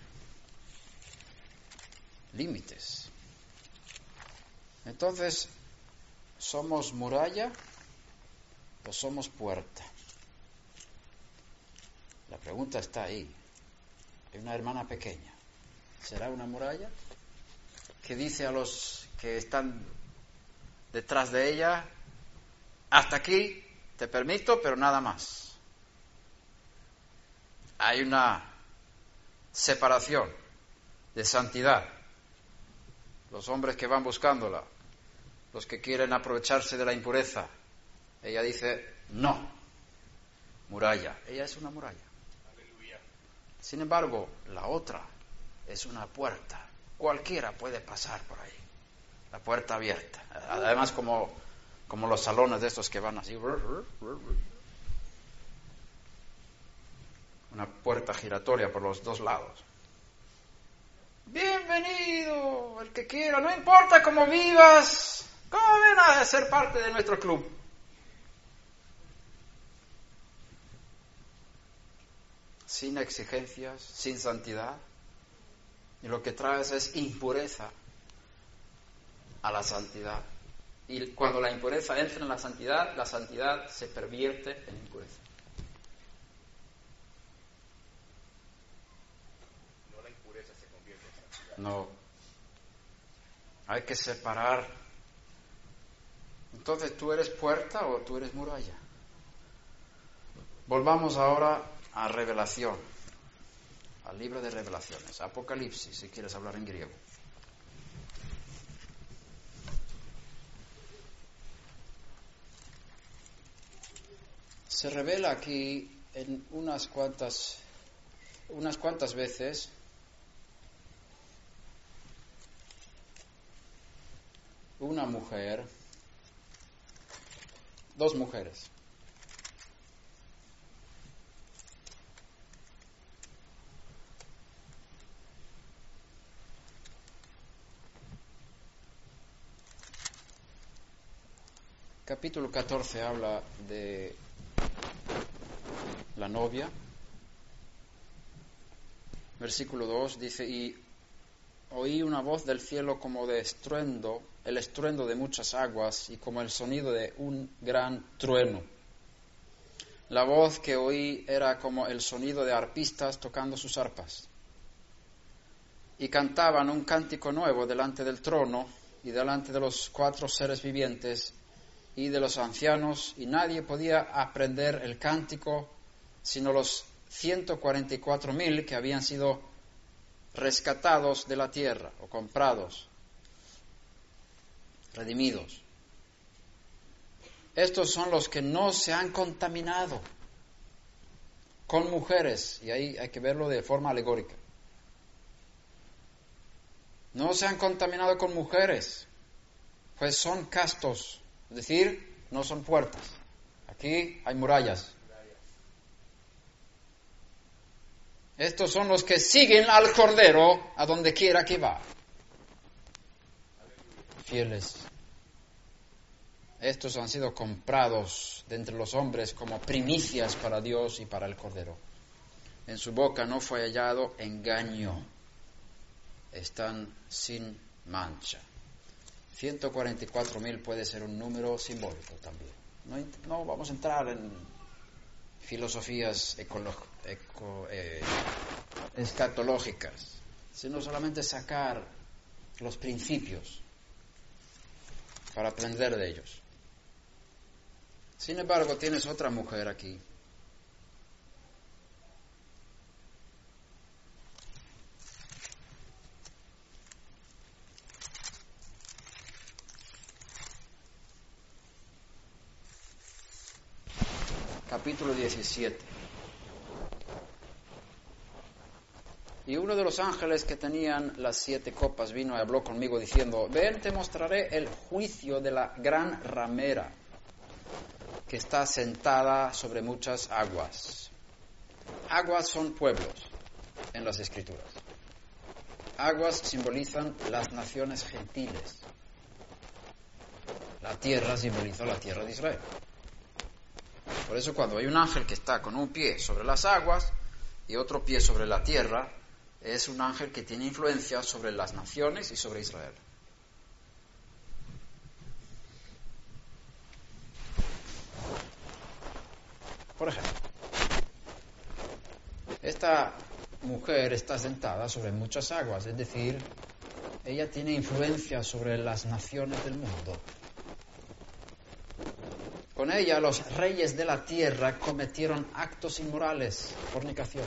Límites. Entonces, ¿somos muralla o somos puerta? La pregunta está ahí. Hay una hermana pequeña. ¿Será una muralla? Que dice a los que están detrás de ella, hasta aquí te permito, pero nada más. Hay una separación de santidad. Los hombres que van buscándola, los que quieren aprovecharse de la impureza. Ella dice, no, muralla. Ella es una muralla. Sin embargo, la otra es una puerta. Cualquiera puede pasar por ahí. La puerta abierta. Además, como, como los salones de estos que van así. Una puerta giratoria por los dos lados. Bienvenido, el que quiera, no importa cómo vivas, ¿cómo ven a ser parte de nuestro club? Sin exigencias, sin santidad. Y lo que traes es impureza a la santidad. Y cuando la impureza entra en la santidad, la santidad se pervierte en impureza. No. Hay que separar. Entonces, ¿tú eres puerta o tú eres muralla? Volvamos ahora a revelación, al libro de revelaciones, Apocalipsis, si quieres hablar en griego. Se revela aquí en unas cuantas, unas cuantas veces una mujer, dos mujeres. Capítulo 14 habla de la novia. Versículo 2 dice, y oí una voz del cielo como de estruendo, el estruendo de muchas aguas y como el sonido de un gran trueno. La voz que oí era como el sonido de arpistas tocando sus arpas. Y cantaban un cántico nuevo delante del trono y delante de los cuatro seres vivientes y de los ancianos, y nadie podía aprender el cántico sino los 144.000 que habían sido rescatados de la tierra o comprados, redimidos. Estos son los que no se han contaminado con mujeres, y ahí hay que verlo de forma alegórica. No se han contaminado con mujeres, pues son castos, es decir, no son puertas. Aquí hay murallas. Estos son los que siguen al Cordero a donde quiera que va. Fieles. Estos han sido comprados de entre los hombres como primicias para Dios y para el Cordero. En su boca no fue hallado engaño. Están sin mancha. 144.000 puede ser un número simbólico también. No, vamos a entrar en filosofías eh, escatológicas, sino solamente sacar los principios para aprender de ellos. Sin embargo, tienes otra mujer aquí capítulo 17. Y uno de los ángeles que tenían las siete copas vino y habló conmigo diciendo, ven, te mostraré el juicio de la gran ramera que está sentada sobre muchas aguas. Aguas son pueblos en las escrituras. Aguas simbolizan las naciones gentiles. La tierra simboliza la tierra de Israel. Por eso cuando hay un ángel que está con un pie sobre las aguas y otro pie sobre la tierra, es un ángel que tiene influencia sobre las naciones y sobre Israel. Por ejemplo, esta mujer está sentada sobre muchas aguas, es decir, ella tiene influencia sobre las naciones del mundo. Con ella los reyes de la tierra cometieron actos inmorales, fornicación.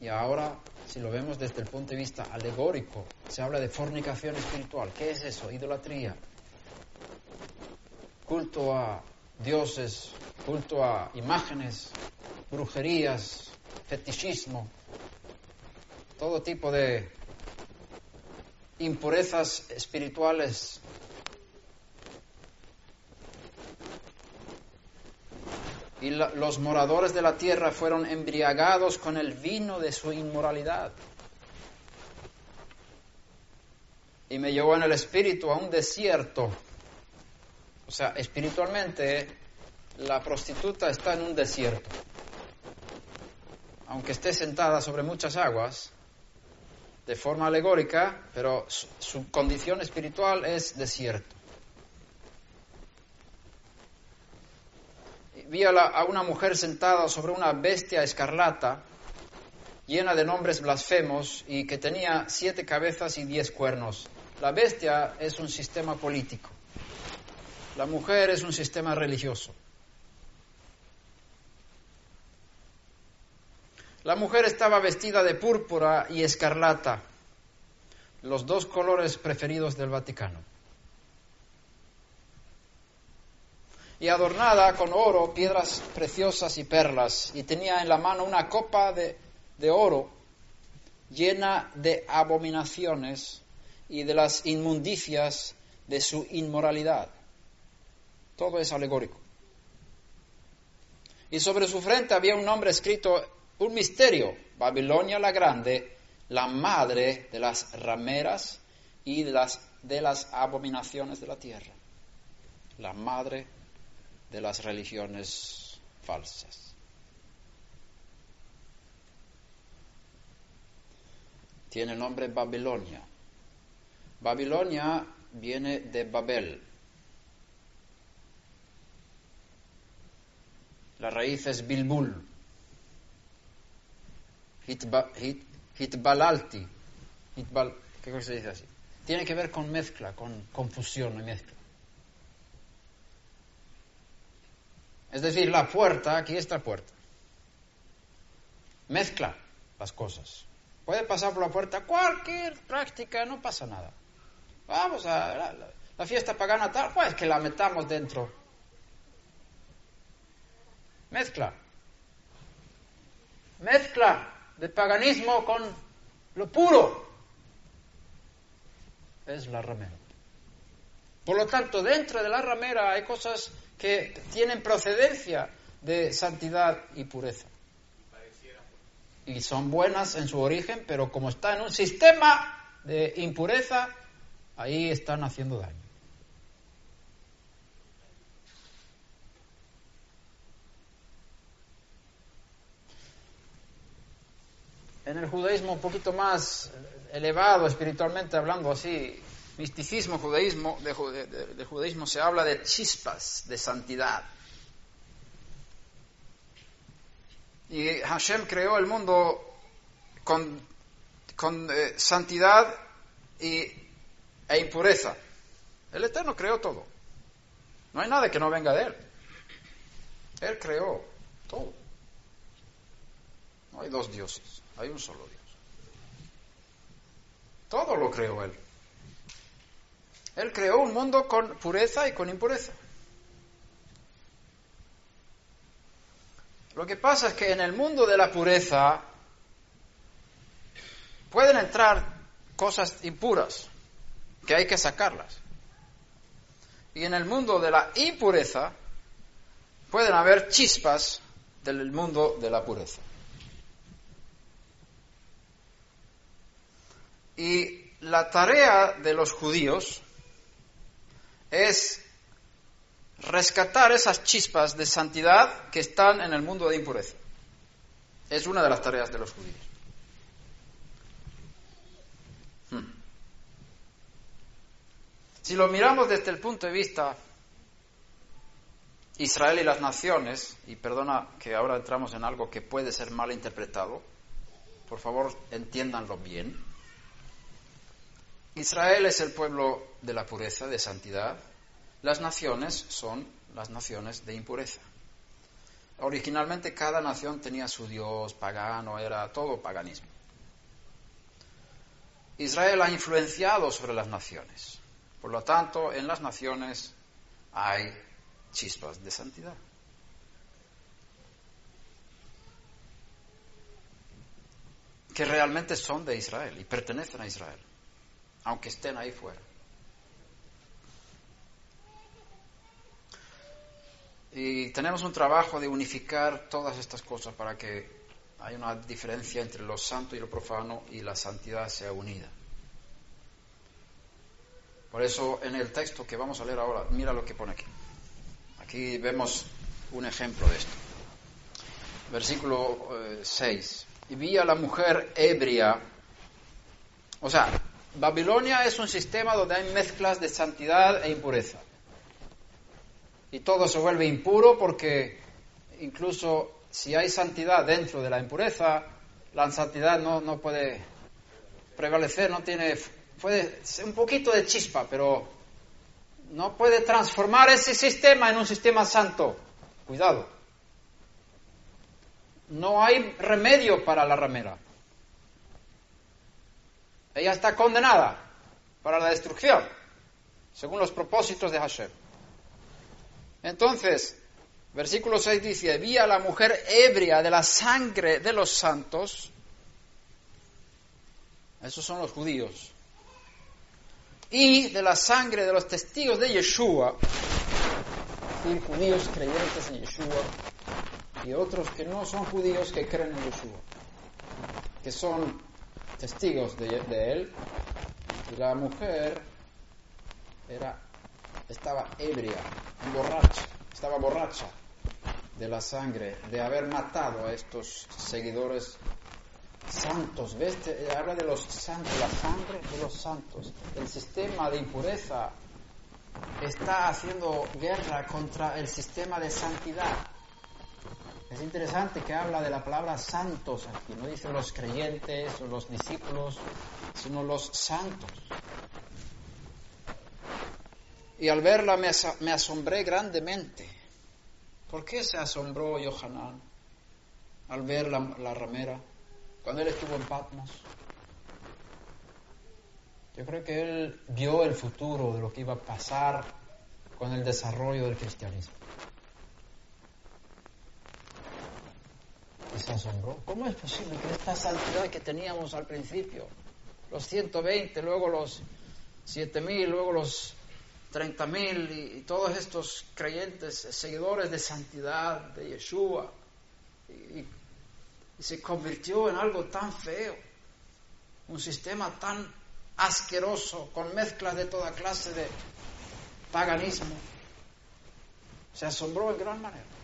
Y ahora, si lo vemos desde el punto de vista alegórico, se habla de fornicación espiritual. ¿Qué es eso? Idolatría. Culto a dioses, culto a imágenes, brujerías, fetichismo, todo tipo de impurezas espirituales. Y los moradores de la tierra fueron embriagados con el vino de su inmoralidad. Y me llevó en el espíritu a un desierto. O sea, espiritualmente la prostituta está en un desierto. Aunque esté sentada sobre muchas aguas, de forma alegórica, pero su, condición espiritual es desierto. Vi a, a una mujer sentada sobre una bestia escarlata, llena de nombres blasfemos y que tenía siete cabezas y diez cuernos. La bestia es un sistema político. La mujer es un sistema religioso. La mujer estaba vestida de púrpura y escarlata, los dos colores preferidos del Vaticano. Y adornada con oro, piedras preciosas y perlas, y tenía en la mano una copa de, de oro llena de abominaciones y de las inmundicias de su inmoralidad. Todo es alegórico. Y sobre su frente había un nombre escrito un misterio, Babilonia la Grande, la madre de las rameras y de las, de las abominaciones de la tierra, la madre de las religiones falsas. Tiene nombre Babilonia. Babilonia viene de Babel. La raíz es Bilbul, hitbalalti. ¿Qué se dice así? Tiene que ver con mezcla, con confusión y mezcla. Es decir, la puerta, aquí está la puerta. Mezcla las cosas. Puede pasar por la puerta cualquier práctica, no pasa nada. Vamos a la, la fiesta pagana tal, pues que la metamos dentro. Mezcla. Mezcla de paganismo con lo puro. Es la ramera. Por lo tanto, dentro de la ramera hay cosas que tienen procedencia de santidad y pureza. Y son buenas en su origen, pero como está en un sistema de impureza, ahí están haciendo daño. en el judaísmo un poquito más elevado espiritualmente hablando así, misticismo, judaísmo, de, judaísmo se habla de chispas de santidad. Y Hashem creó el mundo con, con eh, santidad y, e impureza. El Eterno creó todo. No hay nada que no venga de Él. Él creó todo. No hay dos dioses. Hay un solo Dios. Todo lo creó Él. Él creó un mundo con pureza y con impureza. Lo que pasa es que en el mundo de la pureza pueden entrar cosas impuras que hay que sacarlas. Y en el mundo de la impureza pueden haber chispas del mundo de la pureza. Y la tarea de los judíos es rescatar esas chispas de santidad que están en el mundo de impureza. Es una de las tareas de los judíos. Hmm. Si lo miramos desde el punto de vista Israel y las naciones, y perdona que ahora entramos en algo que puede ser mal interpretado, por favor entiéndanlo bien. Israel es el pueblo de la pureza, de santidad. Las naciones son las naciones de impureza. Originalmente cada nación tenía su dios pagano, era todo paganismo. Israel ha influenciado sobre las naciones. Por lo tanto, en las naciones hay chispas de santidad. Que realmente son de Israel y pertenecen a Israel, aunque estén ahí fuera. Y tenemos un trabajo de unificar todas estas cosas para que haya una diferencia entre lo santo y lo profano y la santidad sea unida. Por eso en el texto que vamos a leer ahora, mira lo que pone aquí. Aquí vemos un ejemplo de esto. Versículo 6. Eh, y vi a la mujer ebria. O sea, Babilonia es un sistema donde hay mezclas de santidad e impureza y todo se vuelve impuro porque incluso si hay santidad dentro de la impureza, la santidad no, no puede prevalecer, no tiene, puede ser un poquito de chispa, pero no puede transformar ese sistema en un sistema santo. Cuidado. No hay remedio para la ramera. Ella está condenada para la destrucción, según los propósitos de Hashem. Entonces, versículo 6 dice, vi a la mujer ebria de la sangre de los santos, esos son los judíos, y de la sangre de los testigos de Yeshua, y judíos creyentes en Yeshua, y otros que no son judíos que creen en Yeshua, que son testigos de, él, y la mujer era estaba ebria, borracha, estaba borracha de la sangre, de haber matado a estos seguidores santos. ¿Ves? Habla de los santos, la sangre de los santos. El sistema de impureza está haciendo guerra contra el sistema de santidad. Es interesante que habla de la palabra santos aquí, no dice los creyentes o los discípulos, sino los santos. Y al verla me, asombré grandemente. ¿Por qué se asombró Yohanan al ver la, la ramera cuando él estuvo en Patmos? Yo creo que él vio el futuro de lo que iba a pasar con el desarrollo del cristianismo. Y se asombró. ¿Cómo es posible que esta santidad que teníamos al principio, los 120, luego los 7000, luego los 30.000 y, todos estos creyentes, seguidores de santidad de Yeshua, y, se convirtió en algo tan feo, un sistema tan asqueroso, con mezclas de toda clase de paganismo. Se asombró en gran manera.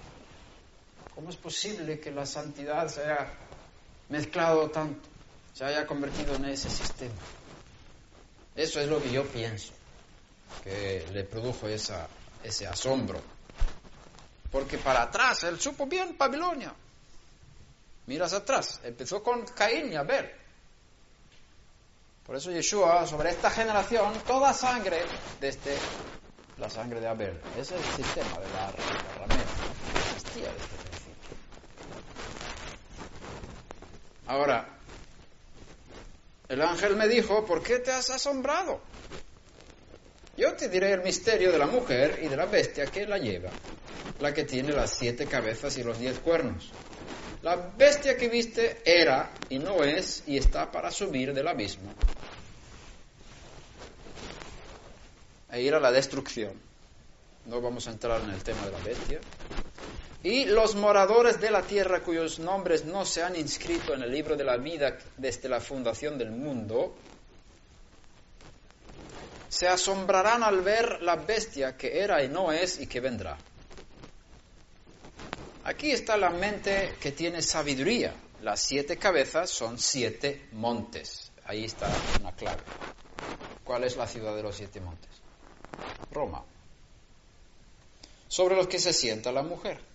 ¿Cómo es posible que la santidad se haya mezclado tanto, se haya convertido en ese sistema? Eso es lo que yo pienso que le produjo ese asombro. Porque para atrás, él supo bien Babilonia. Miras atrás, empezó con Caín y Abel. Por eso Yeshua, sobre esta generación, toda sangre desde la sangre de Abel. Ese es el sistema de la, ramera. Existía desde el principio. Ahora, el ángel me dijo, ¿por qué te has asombrado? Yo te diré el misterio de la mujer y de la bestia que la lleva, la que tiene las siete cabezas y los diez cuernos. La bestia que viste era y no es y está para subir del abismo e ir a la destrucción. No vamos a entrar en el tema de la bestia. Y los moradores de la tierra cuyos nombres no se han inscrito en el libro de la vida desde la fundación del mundo, se asombrarán al ver la bestia que era y no es y que vendrá. Aquí está la mente que tiene sabiduría. Las siete cabezas son siete montes. Ahí está una clave. ¿Cuál es la ciudad de los siete montes? Roma. Sobre los que se sienta la mujer.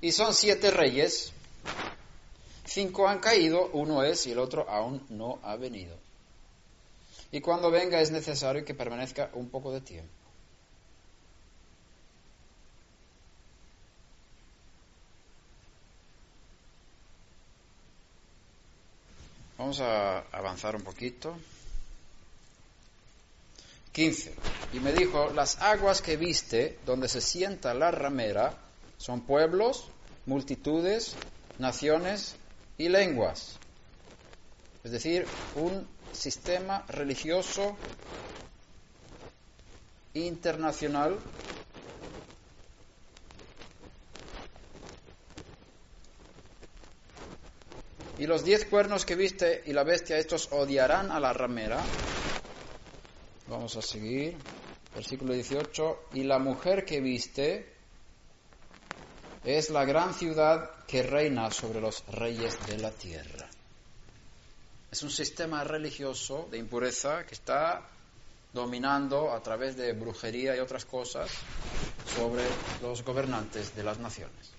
Y son siete reyes Cinco han caído, uno es y el otro aún no ha venido. Y cuando venga es necesario que permanezca un poco de tiempo. Vamos a avanzar un poquito. 15. Y me dijo, las aguas que viste, donde se sienta la ramera, son pueblos, multitudes, naciones y lenguas. Es decir, un sistema religioso internacional Y los diez cuernos que viste y la bestia, estos odiarán a la ramera. Vamos a seguir. Versículo 18. Y la mujer que viste es la gran ciudad que reina sobre los reyes de la tierra. Es un sistema religioso de impureza que está dominando a través de brujería y otras cosas sobre los gobernantes de las naciones.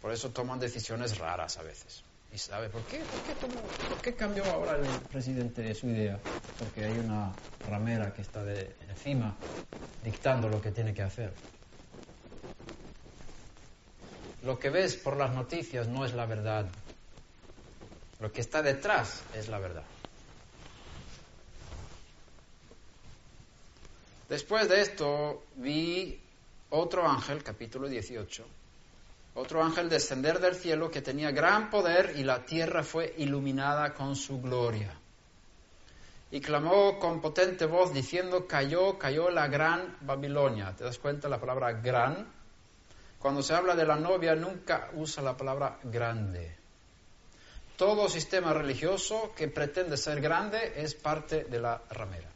Por eso toman decisiones raras a veces. ¿Y sabe por qué? ¿Por qué, cambió ahora el presidente su idea? Porque hay una ramera que está de encima dictando lo que tiene que hacer. Lo que ves por las noticias no es la verdad. Lo que está detrás es la verdad. Después de esto vi otro ángel, capítulo 18, otro ángel descender del cielo que tenía gran poder y la tierra fue iluminada con su gloria. Y clamó con potente voz diciendo, cayó, cayó la gran Babilonia. ¿Te das cuenta la palabra gran? Cuando se habla de la novia nunca usa la palabra grande. Todo sistema religioso que pretende ser grande es parte de la ramera.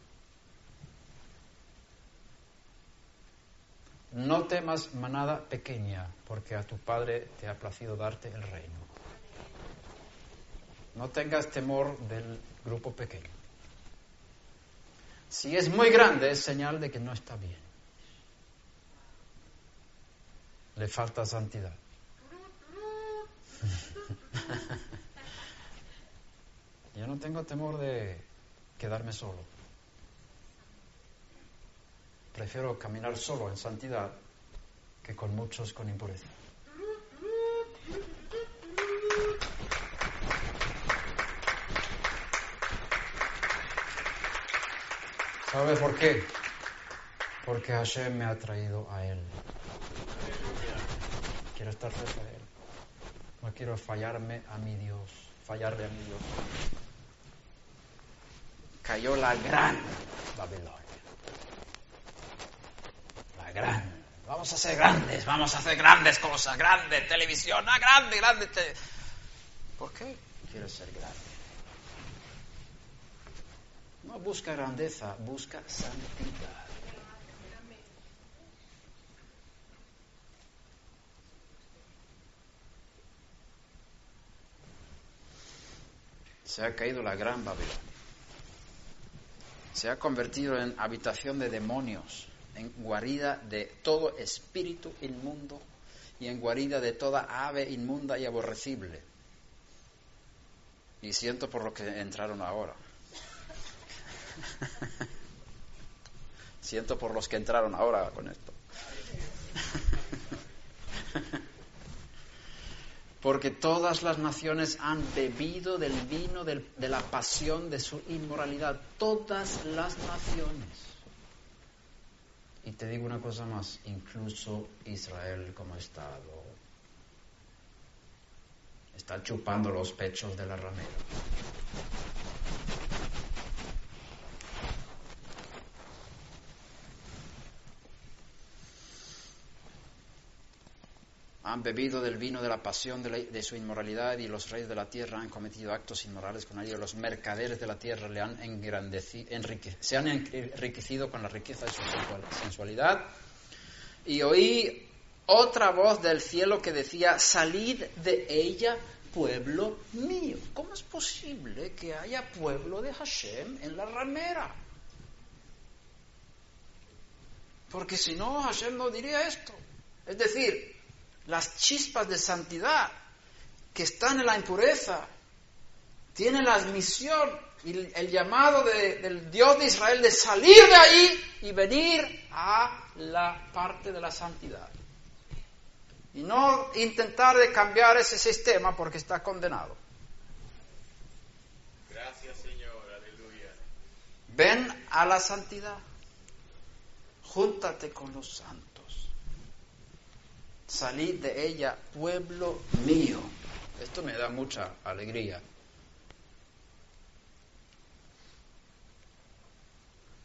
No temas manada pequeña, porque a tu Padre te ha placido darte el reino. No tengas temor del grupo pequeño. Si es muy grande, es señal de que no está bien. Le falta santidad. Yo no tengo temor de quedarme solo. Prefiero caminar solo en santidad que con muchos con impureza. ¿Sabe por qué? Porque Hashem me ha traído a Él. Quiero estar cerca de Él. No quiero fallarme a mi Dios, fallarle a mi Dios. Cayó la gran Babilonia. Vamos a ser grandes, vamos a hacer grandes cosas, grande televisión, ah, grande, grande. ¿Por qué quieres ser grande? No busca grandeza, busca santidad. Se ha caído la gran Babilonia. Se ha convertido en habitación de demonios en guarida de todo espíritu inmundo y en guarida de toda ave inmunda y aborrecible. Y siento por lo que entraron ahora. siento por los que entraron ahora con esto. Porque todas las naciones han bebido del vino de la pasión de su inmoralidad. Todas las naciones. Y te digo una cosa más, incluso Israel como Estado está chupando los pechos de la ramera. Han bebido del vino de la pasión de, su inmoralidad y los reyes de la tierra han cometido actos inmorales con ellos. Los mercaderes de la tierra se han enriquecido con la riqueza de su sensualidad. Y oí otra voz del cielo que decía, salid de ella, pueblo mío. ¿Cómo es posible que haya pueblo de Hashem en la ramera? Porque si no, Hashem no diría esto. Es decir, las chispas de santidad que están en la impureza tienen la misión y el llamado del Dios de Israel de salir de ahí y venir a la parte de la santidad. Y no intentar de cambiar ese sistema porque está condenado. Gracias Señor, aleluya. Ven a la santidad. Júntate con los santos. Salid de ella, pueblo mío. Esto me da mucha alegría.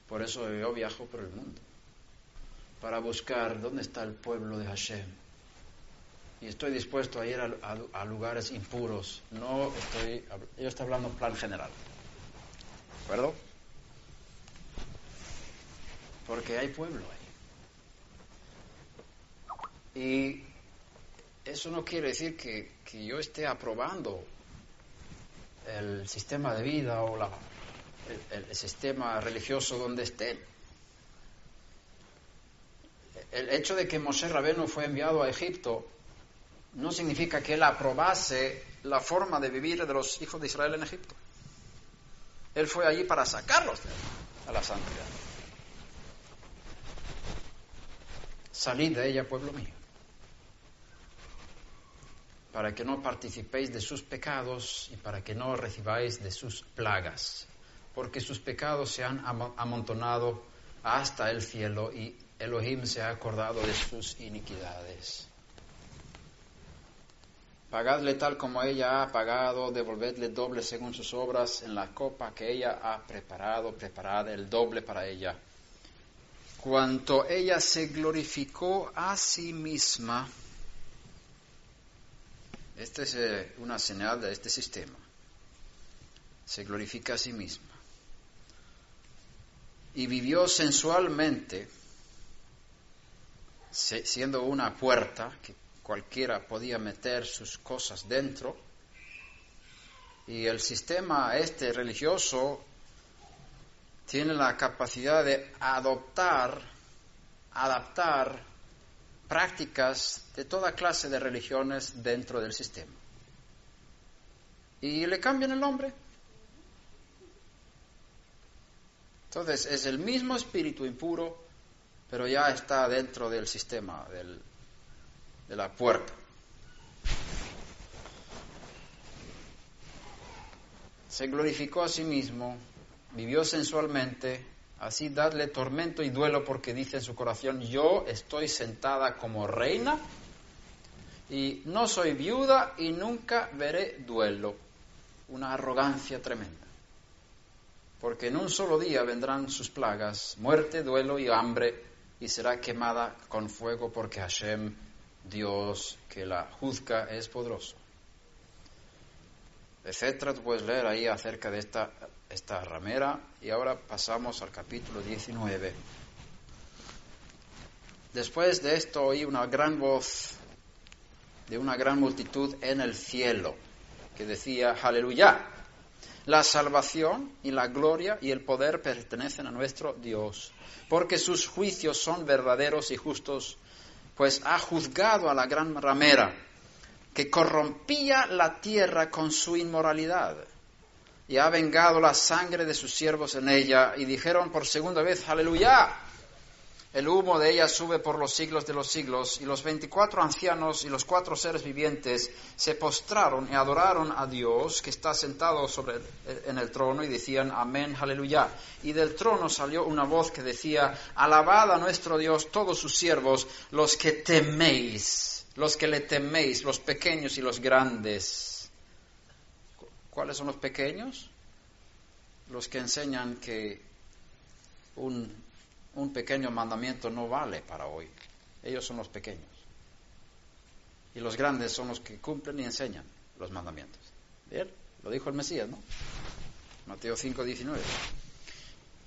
Por eso yo viajo por el mundo, para buscar dónde está el pueblo de Hashem. Y estoy dispuesto a ir a, lugares impuros. No estoy, yo estoy hablando plan general. ¿De acuerdo? Porque hay pueblo ahí. Y eso no quiere decir que, yo esté aprobando el sistema de vida o la, el, sistema religioso donde estén. El hecho de que Moshe Rabeno fue enviado a Egipto no significa que él aprobase la forma de vivir de los hijos de Israel en Egipto. Él fue allí para sacarlos a la santidad. Salid de ella, pueblo mío para que no participéis de sus pecados y para que no recibáis de sus plagas, porque sus pecados se han amontonado hasta el cielo y Elohim se ha acordado de sus iniquidades. Pagadle tal como ella ha pagado, devolvedle doble según sus obras en la copa que ella ha preparado, preparad el doble para ella. Cuanto ella se glorificó a sí misma, esta es eh, una señal de este sistema. Se glorifica a sí misma. Y vivió sensualmente, siendo una puerta que cualquiera podía meter sus cosas dentro. Y el sistema este religioso tiene la capacidad de adoptar, adaptar prácticas de toda clase de religiones dentro del sistema. Y le cambian el nombre. Entonces es el mismo espíritu impuro, pero ya está dentro del sistema, de la puerta. Se glorificó a sí mismo, vivió sensualmente, Así dadle tormento y duelo porque dice en su corazón, yo estoy sentada como reina y no soy viuda y nunca veré duelo. Una arrogancia tremenda. Porque en un solo día vendrán sus plagas, muerte, duelo y hambre, y será quemada con fuego porque Hashem, Dios que la juzga, es poderoso. Etcétera, tú puedes leer ahí acerca de esta esta ramera y ahora pasamos al capítulo 19. Después de esto oí una gran voz de una gran multitud en el cielo que decía, aleluya, la salvación y la gloria y el poder pertenecen a nuestro Dios, porque sus juicios son verdaderos y justos, pues ha juzgado a la gran ramera que corrompía la tierra con su inmoralidad y ha vengado la sangre de sus siervos en ella. Y dijeron por segunda vez, aleluya. El humo de ella sube por los siglos de los siglos, y los veinticuatro ancianos y los cuatro seres vivientes se postraron y adoraron a Dios que está sentado sobre en el trono y decían amén, aleluya. Y del trono salió una voz que decía, alabad a nuestro Dios todos sus siervos, los que teméis, los que le teméis, los pequeños y los grandes ¿Cuáles son los pequeños? Los que enseñan que un, pequeño mandamiento no vale para hoy. Ellos son los pequeños. Y los grandes son los que cumplen y enseñan los mandamientos. Bien, lo dijo el Mesías, ¿no? Mateo 5, 19.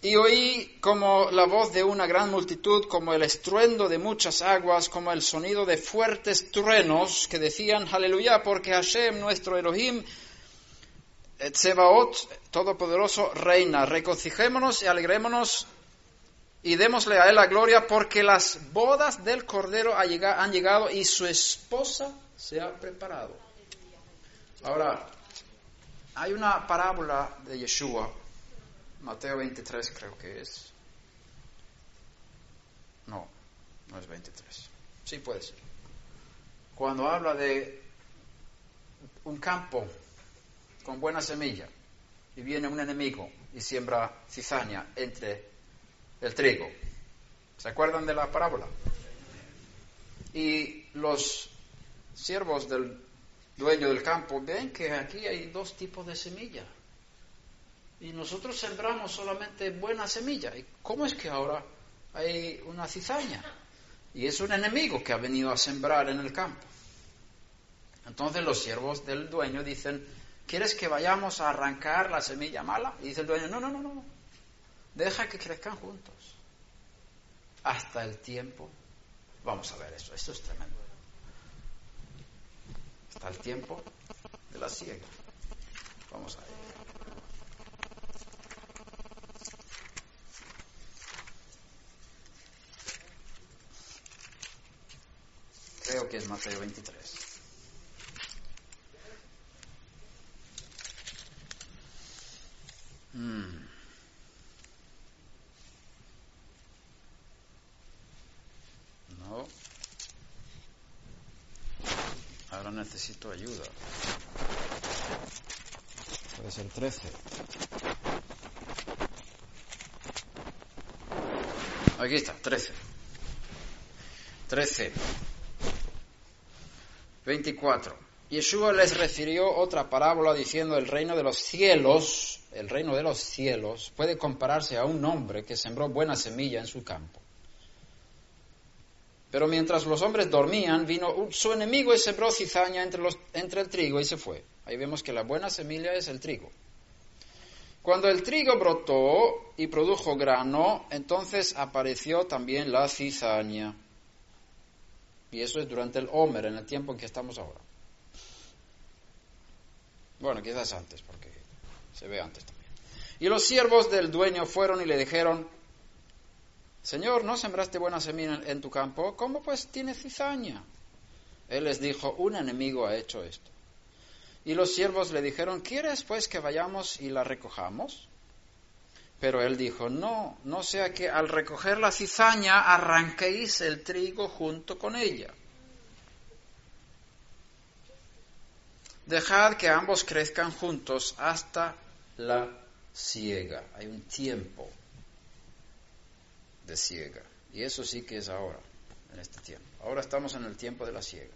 Y oí como la voz de una gran multitud, como el estruendo de muchas aguas, como el sonido de fuertes truenos que decían, aleluya, porque Hashem, nuestro Elohim, Tsebaot, Todopoderoso, reina. Regocijémonos y alegrémonos y démosle a él la gloria porque las bodas del Cordero han llegado y su esposa se ha preparado. Ahora, hay una parábola de Yeshua, Mateo 23 creo que es. No, no es 23. Sí puede ser. Cuando habla de un campo con buena semilla y viene un enemigo y siembra cizaña entre el trigo. ¿Se acuerdan de la parábola? Y los siervos del dueño del campo ven que aquí hay dos tipos de semilla. Y nosotros sembramos solamente buena semilla. ¿Y cómo es que ahora hay una cizaña? Y es un enemigo que ha venido a sembrar en el campo. Entonces los siervos del dueño dicen, ¿quieres que vayamos a arrancar la semilla mala? Y dice el dueño, no, no, no, no. Deja que crezcan juntos. Hasta el tiempo. Vamos a ver eso, esto es tremendo. Hasta el tiempo de la siega. Vamos a ver. Creo que es Mateo 23. Mm. No. Ahora necesito ayuda. Puede ser 13. Aquí está, 13. 13. 24. Yeshua les refirió otra parábola diciendo el reino de los cielos, el reino de los cielos puede compararse a un hombre que sembró buena semilla en su campo. Pero mientras los hombres dormían, vino su enemigo y sembró cizaña entre, el trigo y se fue. Ahí vemos que la buena semilla es el trigo. Cuando el trigo brotó y produjo grano, entonces apareció también la cizaña. Y eso es durante el Homer, en el tiempo en que estamos ahora. Bueno, quizás antes, porque se ve antes también. Y los siervos del dueño fueron y le dijeron, Señor, ¿no sembraste buena semilla en tu campo? ¿Cómo pues tiene cizaña? Él les dijo, un enemigo ha hecho esto. Y los siervos le dijeron, ¿quieres pues que vayamos y la recojamos? Pero él dijo, no, no sea que al recoger la cizaña arranquéis el trigo junto con ella. Dejad que ambos crezcan juntos hasta la siega. Hay un tiempo de siega. Y eso sí que es ahora, en este tiempo. Ahora estamos en el tiempo de la siega.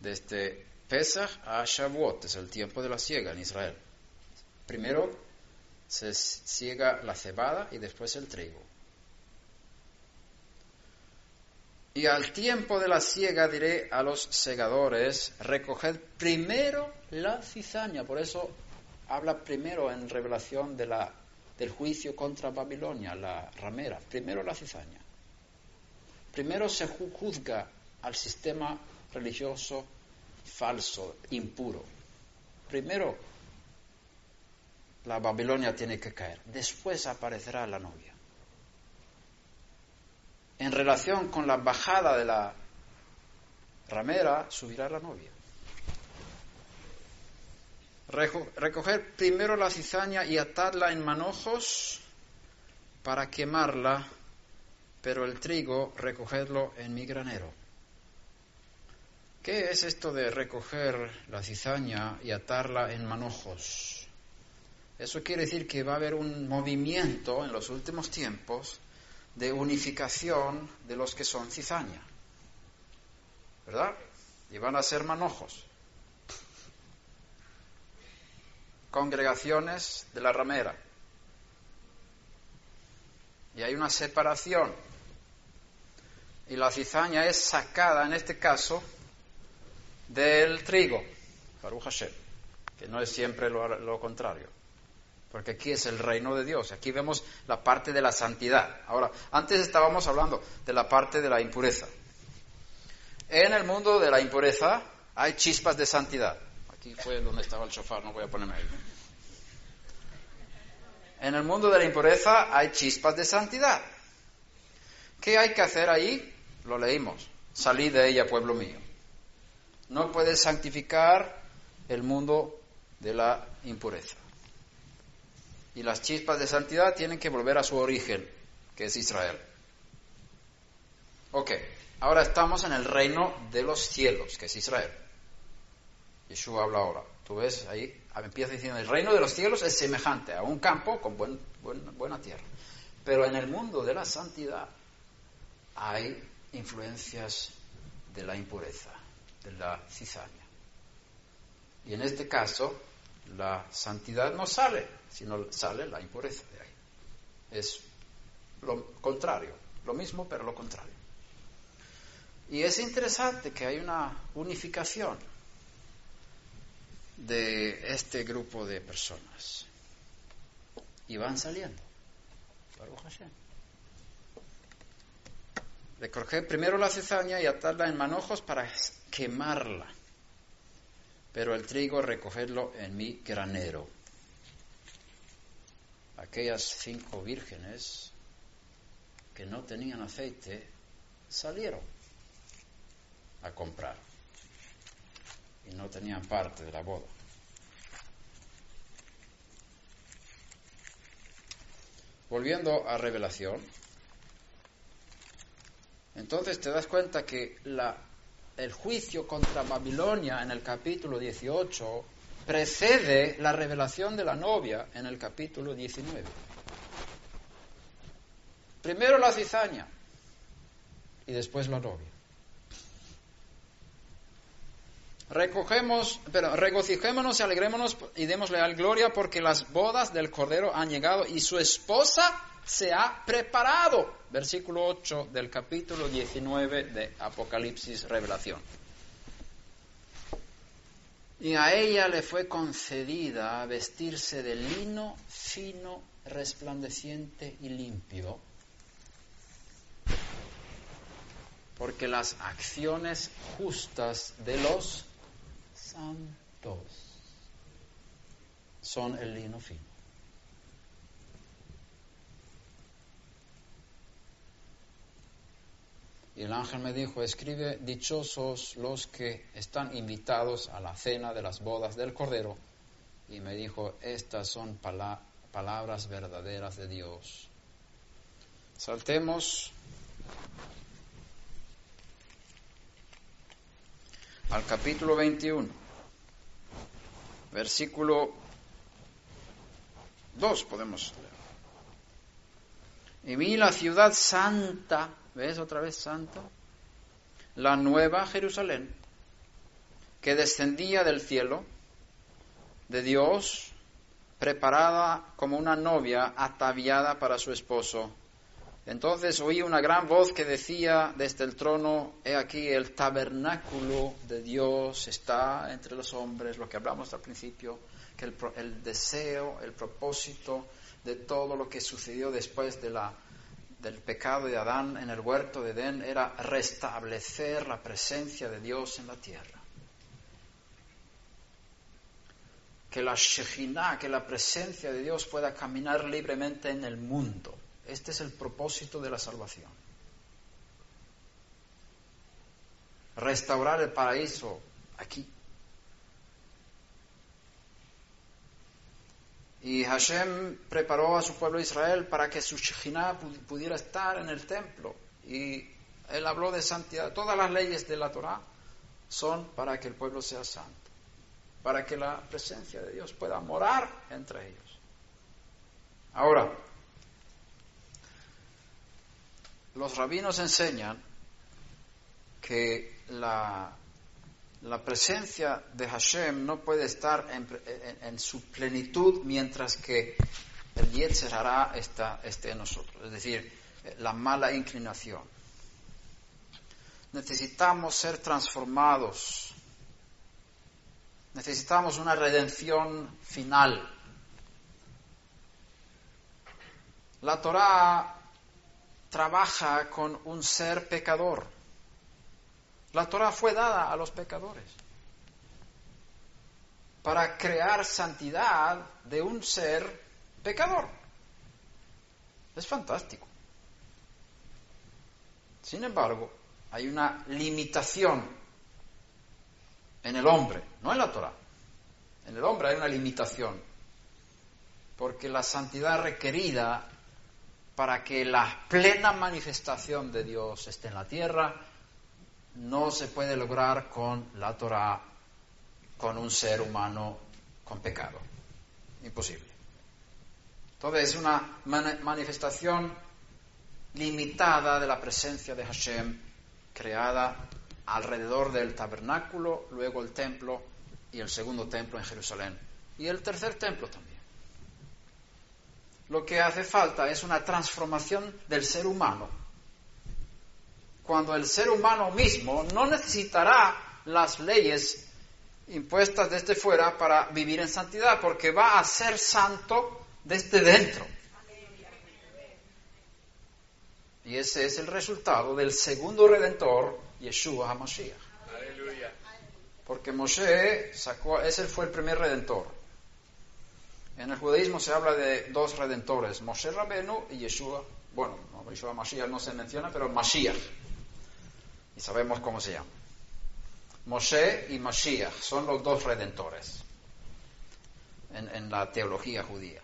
Desde Pesach a Shavuot es el tiempo de la siega en Israel. Primero se siega la cebada y después el trigo. Y al tiempo de la siega diré a los segadores, recoged primero la cizaña. Por eso habla primero en revelación de la, del juicio contra Babilonia, la ramera. Primero la cizaña. Primero se juzga al sistema religioso falso, impuro. Primero la Babilonia tiene que caer. Después aparecerá la novia. En relación con la bajada de la ramera, subirá la novia. Recoger primero la cizaña y atarla en manojos para quemarla, pero el trigo recogerlo en mi granero. ¿Qué es esto de recoger la cizaña y atarla en manojos? Eso quiere decir que va a haber un movimiento en los últimos tiempos de unificación de los que son cizaña. ¿Verdad? Y van a ser manojos. Congregaciones de la ramera. Y hay una separación. Y la cizaña es sacada, en este caso, del trigo. Baruch Hashem. Que no es siempre lo contrario porque aquí es el reino de Dios. Aquí vemos la parte de la santidad. Ahora, antes estábamos hablando de la parte de la impureza. En el mundo de la impureza hay chispas de santidad. Aquí fue donde estaba el chofar, no voy a ponerme ahí. En el mundo de la impureza hay chispas de santidad. ¿Qué hay que hacer ahí? Lo leímos. Salid de ella, pueblo mío. No puedes santificar el mundo de la impureza. Y las chispas de santidad tienen que volver a su origen, que es Israel. Ok, ahora estamos en el reino de los cielos, que es Israel. Yeshua habla ahora. Tú ves ahí, empieza diciendo, el reino de los cielos es semejante a un campo con buena tierra. Pero en el mundo de la santidad hay influencias de la impureza, de la cizaña. Y en este caso, la santidad no sale, sino sale la impureza de ahí. Es lo contrario, lo mismo pero lo contrario. Y es interesante que hay una unificación de este grupo de personas. Y van saliendo. Recoger primero la cizaña y atarla en manojos para quemarla pero el trigo recogerlo en mi granero. Aquellas cinco vírgenes que no tenían aceite salieron a comprar y no tenían parte de la boda. Volviendo a revelación, entonces te das cuenta que el juicio contra Babilonia en el capítulo 18 precede la revelación de la novia en el capítulo 19. Primero la cizaña y después la novia. Recogemos, pero regocijémonos y alegrémonos y démosle al gloria porque las bodas del Cordero han llegado y su esposa se ha preparado. Versículo 8 del capítulo 19 de Apocalipsis Revelación. Y a ella le fue concedida vestirse de lino fino, resplandeciente y limpio, porque las acciones justas de los santos son el lino fino. Y el ángel me dijo, escribe, dichosos los que están invitados a la cena de las bodas del Cordero. Y me dijo, estas son palabras verdaderas de Dios. Saltemos al capítulo 21, versículo 2 podemos leer. Y vi la ciudad santa ¿Ves otra vez santo? La nueva Jerusalén, que descendía del cielo, de Dios, preparada como una novia ataviada para su esposo. Entonces oí una gran voz que decía desde el trono, he aquí el tabernáculo de Dios está entre los hombres, lo que hablamos al principio, que el, el deseo, el propósito de todo lo que sucedió después del pecado de Adán en el huerto de Edén era restablecer la presencia de Dios en la tierra. Que la Shekhinah, que la presencia de Dios pueda caminar libremente en el mundo. Este es el propósito de la salvación. Restaurar el paraíso aquí, Y Hashem preparó a su pueblo Israel para que su Shekhinah pudiera estar en el templo. Y él habló de santidad. Todas las leyes de la Torah son para que el pueblo sea santo, para que la presencia de Dios pueda morar entre ellos. Ahora, los rabinos enseñan que la la presencia de Hashem no puede estar en, su plenitud mientras que el Yetzer está, esté en nosotros, es decir, la mala inclinación. Necesitamos ser transformados, necesitamos una redención final. La Torah trabaja con un ser pecador la Torah fue dada a los pecadores para crear santidad de un ser pecador. Es fantástico. Sin embargo, hay una limitación en el hombre, no en la Torah. En el hombre hay una limitación, porque la santidad requerida para que la plena manifestación de Dios esté en la tierra no se puede lograr con la Torah, con un ser humano con pecado. Imposible. Entonces es una manifestación limitada de la presencia de Hashem creada alrededor del tabernáculo, luego el templo y el segundo templo en Jerusalén. Y el tercer templo también. Lo que hace falta es una transformación del ser humano. Cuando el ser humano mismo no necesitará las leyes impuestas desde fuera para vivir en santidad, porque va a ser santo desde dentro. Y ese es el resultado del segundo redentor, Yeshua HaMashiach. Porque Moshe sacó, ese fue el primer redentor. En el judaísmo se habla de dos redentores, Moshe Rabenu y Yeshua. Bueno, Yeshua Mashiach no se menciona, pero Mashiach. Y sabemos cómo se llama. Moshe y Mashiach son los dos redentores en, en la teología judía.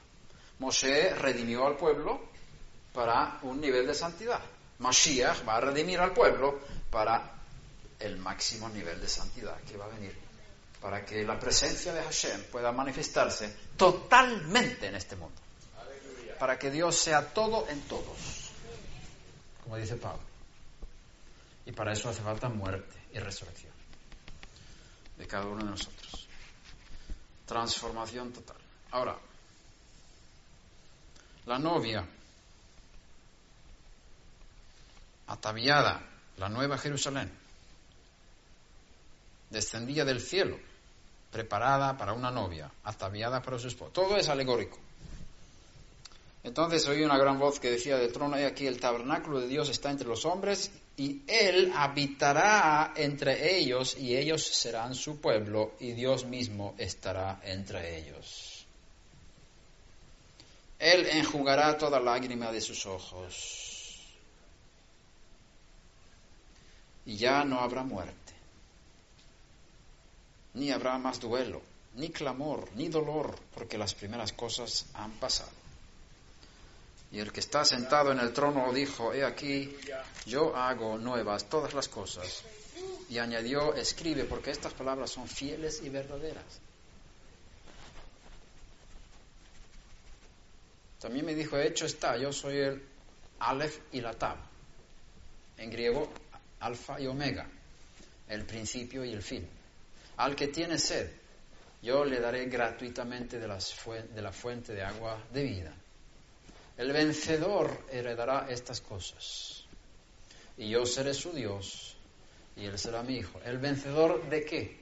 Moshe redimió al pueblo para un nivel de santidad. Mashiach va a redimir al pueblo para el máximo nivel de santidad que va a venir, para que la presencia de Hashem pueda manifestarse totalmente en este mundo, para que Dios sea todo en todos, como dice Pablo. Y para eso hace falta muerte y resurrección de cada uno de nosotros. Transformación total. Ahora, la novia ataviada, la nueva Jerusalén, descendía del cielo, preparada para una novia, ataviada para su esposo. Todo es alegórico. Entonces oí una gran voz que decía del trono, aquí el tabernáculo de Dios está entre los hombres y Él habitará entre ellos y ellos serán su pueblo y Dios mismo estará entre ellos. Él enjugará toda lágrima de sus ojos y ya no habrá muerte, ni habrá más duelo, ni clamor, ni dolor, porque las primeras cosas han pasado. Y el que está sentado en el trono dijo, he aquí, yo hago nuevas todas las cosas. Y añadió, escribe, porque estas palabras son fieles y verdaderas. También me dijo, hecho está, yo soy el Aleph y la Tab. En griego, alfa y omega, el principio y el fin. Al que tiene sed, yo le daré gratuitamente de, la fuente de agua de vida. El vencedor heredará estas cosas. Y yo seré su Dios y él será mi hijo. ¿El vencedor de qué?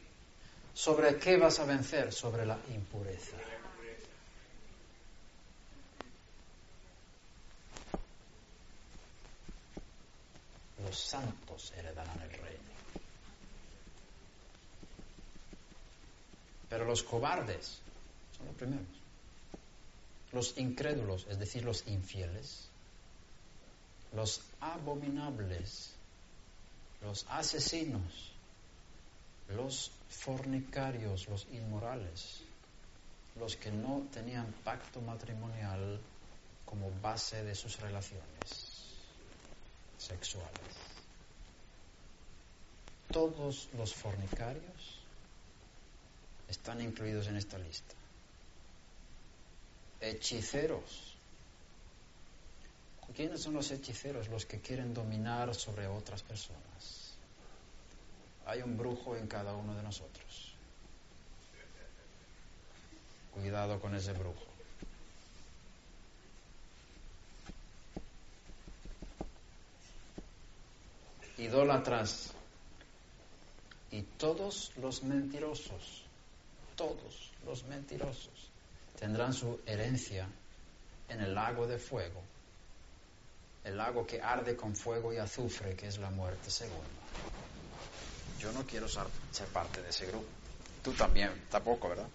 ¿Sobre qué vas a vencer? Sobre la impureza. los santos heredarán el reino. Pero los cobardes son los primeros. Los incrédulos, es decir, los infieles, los abominables, los asesinos, los fornicarios, los inmorales, los que no tenían pacto matrimonial como base de sus relaciones sexuales. Todos los fornicarios están incluidos en esta lista. Hechiceros. ¿Quiénes son los hechiceros? Los que quieren dominar sobre otras personas. Hay un brujo en cada uno de nosotros. Cuidado con ese brujo. idólatras y todos los mentirosos, todos los mentirosos tendrán su herencia en el lago de fuego, el lago que arde con fuego y azufre, que es la muerte segunda. Yo no quiero ser, parte de ese grupo. Tú también, tampoco, ¿verdad?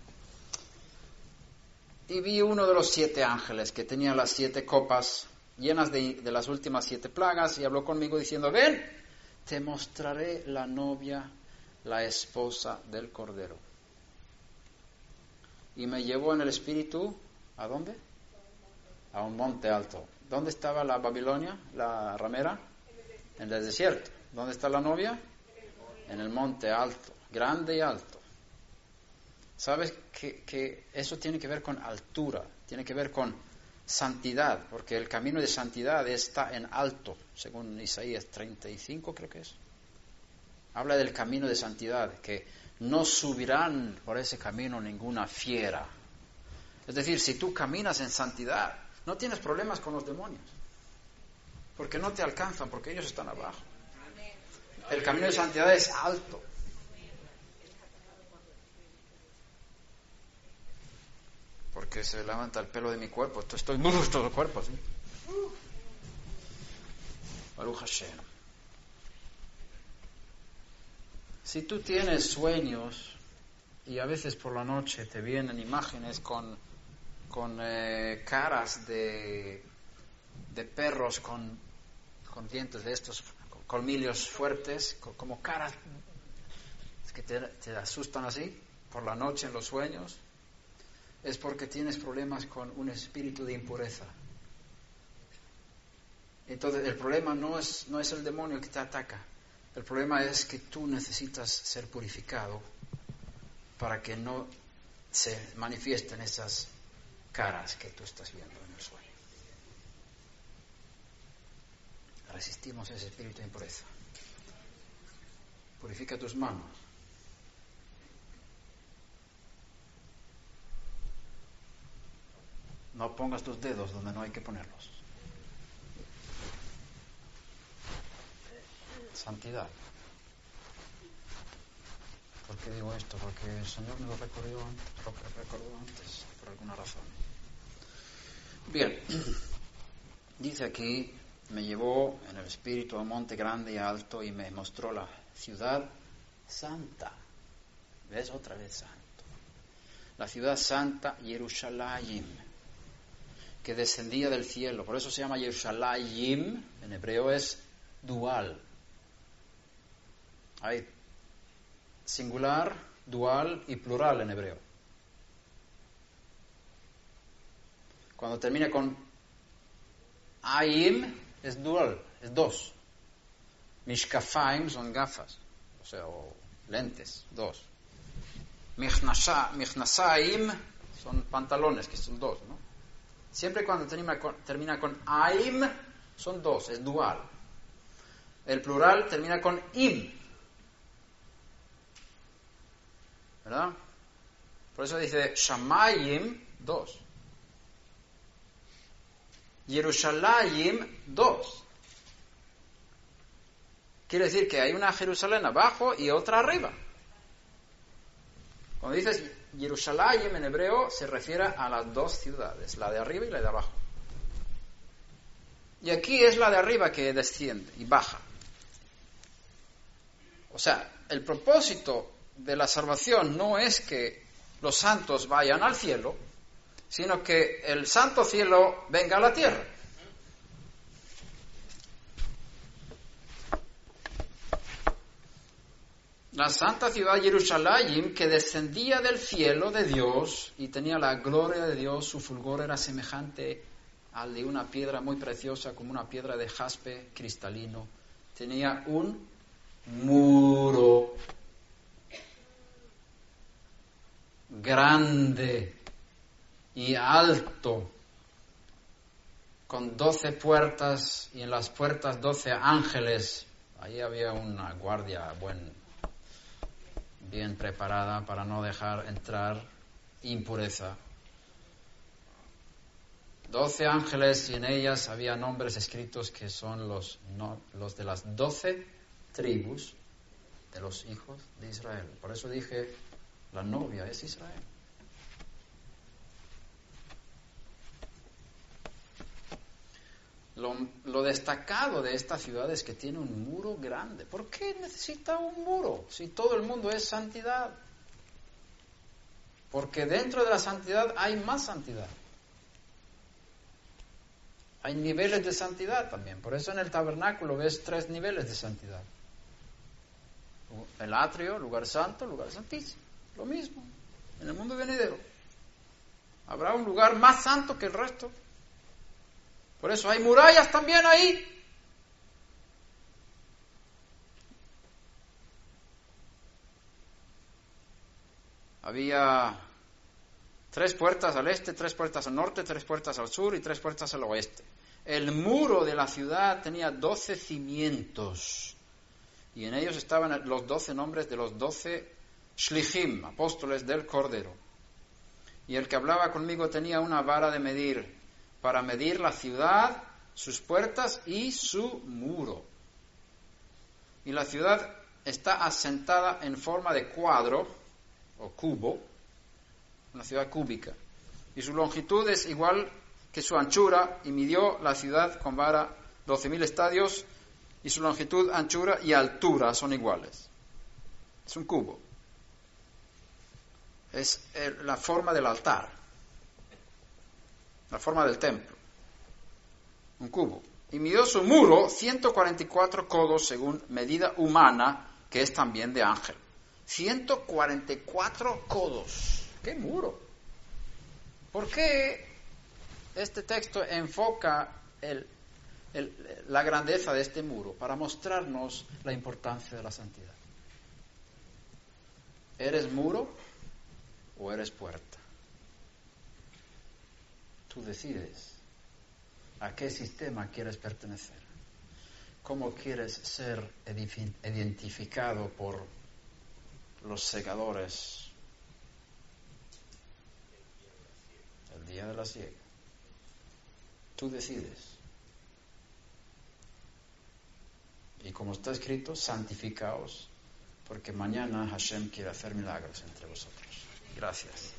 Y vi uno de los siete ángeles que tenía las siete copas llenas de, de las últimas siete plagas y habló conmigo diciendo, ven, te mostraré la novia, la esposa del Cordero. Y me llevó en el espíritu, ¿a dónde? A un monte alto. ¿Dónde estaba la Babilonia, la ramera? En el desierto. ¿Dónde está la novia? En el monte alto, grande y alto. ¿Sabes que, que eso tiene que ver con altura, tiene que ver con santidad, porque el camino de santidad está en alto, según Isaías 35 creo que es. Habla del camino de santidad, que no subirán por ese camino ninguna fiera. Es decir, si tú caminas en santidad, no tienes problemas con los demonios, porque no te alcanzan, porque ellos están abajo. El camino de santidad es alto. Porque se levanta el pelo de mi cuerpo. Estoy muy todo el cuerpo, ¿sí? Baruch Hashem. Si tú tienes sueños y a veces por la noche te vienen imágenes con, con eh, caras de, de perros con, con dientes de estos colmillos fuertes, como caras que te, te asustan así por la noche en los sueños, es porque tienes problemas con un espíritu de impureza. Entonces el problema no es, no es el demonio que te ataca, el problema es que tú necesitas ser purificado para que no se manifiesten esas caras que tú estás viendo en el sueño. Resistimos ese espíritu de impureza. Purifica tus manos. No pongas tus dedos donde no hay que ponerlos. Santidad. ¿Por qué digo esto? Porque el Señor me lo recordó antes, lo recordó antes por alguna razón. Bien, dice aquí, me llevó en el espíritu a un monte grande y alto y me mostró la ciudad santa. ¿Ves? Otra vez santo. La ciudad santa, Jerusalén que descendía del cielo. Por eso se llama Yerushalayim, en hebreo es dual. Hay singular, dual y plural en hebreo. Cuando termina con Aim es dual, es dos. Mishkafaim son gafas, o sea, lentes, dos. Michnasaim son pantalones, que son dos, ¿no? Siempre cuando termina con, termina con aim, son dos, es dual. El plural termina con im. ¿Verdad? Por eso dice Shamayim, dos. Jerusalem, dos. Quiere decir que hay una Jerusalén abajo y otra arriba. Cuando dices Jerusalén en hebreo se refiere a las dos ciudades, la de arriba y la de abajo. Y aquí es la de arriba que desciende y baja. O sea, el propósito de la salvación no es que los santos vayan al cielo, sino que el santo cielo venga a la tierra. la santa ciudad Jerusalén, que descendía del cielo de Dios y tenía la gloria de Dios, su fulgor era semejante al de una piedra muy preciosa, como una piedra de jaspe cristalino. Tenía un muro grande y alto, con doce puertas y en las puertas doce ángeles. Ahí había una guardia buen bien preparada para no dejar entrar impureza. Doce ángeles y en ellas había nombres escritos que son los, los de las doce tribus de los hijos de Israel. Por eso dije, la novia es Israel. Lo, destacado de esta ciudad es que tiene un muro grande. ¿Por qué necesita un muro si todo el mundo es santidad? Porque dentro de la santidad hay más santidad. Hay niveles de santidad también. Por eso en el tabernáculo ves tres niveles de santidad. El atrio, lugar santo, lugar santísimo. Lo mismo en el mundo venidero. Habrá un lugar más santo que el resto. Por eso hay murallas también ahí. Había tres puertas al este, tres puertas al norte, tres puertas al sur y tres puertas al oeste. El muro de la ciudad tenía doce cimientos y en ellos estaban los doce nombres de los doce shlichim, apóstoles del Cordero. Y el que hablaba conmigo tenía una vara de medir para medir la ciudad, sus puertas y su muro. Y la ciudad está asentada en forma de cuadro o cubo, una ciudad cúbica. Y su longitud es igual que su anchura, y midió la ciudad con vara 12.000 estadios, y su longitud, anchura y altura son iguales. Es un cubo. Es la forma del altar, la forma del templo. Un cubo. Y midió su muro 144 codos según medida humana, que es también de ángel. 144 codos. ¡Qué muro! ¿Por qué este texto enfoca la grandeza de este muro? Para mostrarnos la importancia de la santidad. ¿Eres muro o eres puerta? Tú decides a qué sistema quieres pertenecer. ¿Cómo quieres ser identificado por los segadores. El día de la siega. Tú decides. Y como está escrito, santificaos, porque mañana Hashem quiere hacer milagros entre vosotros. Gracias.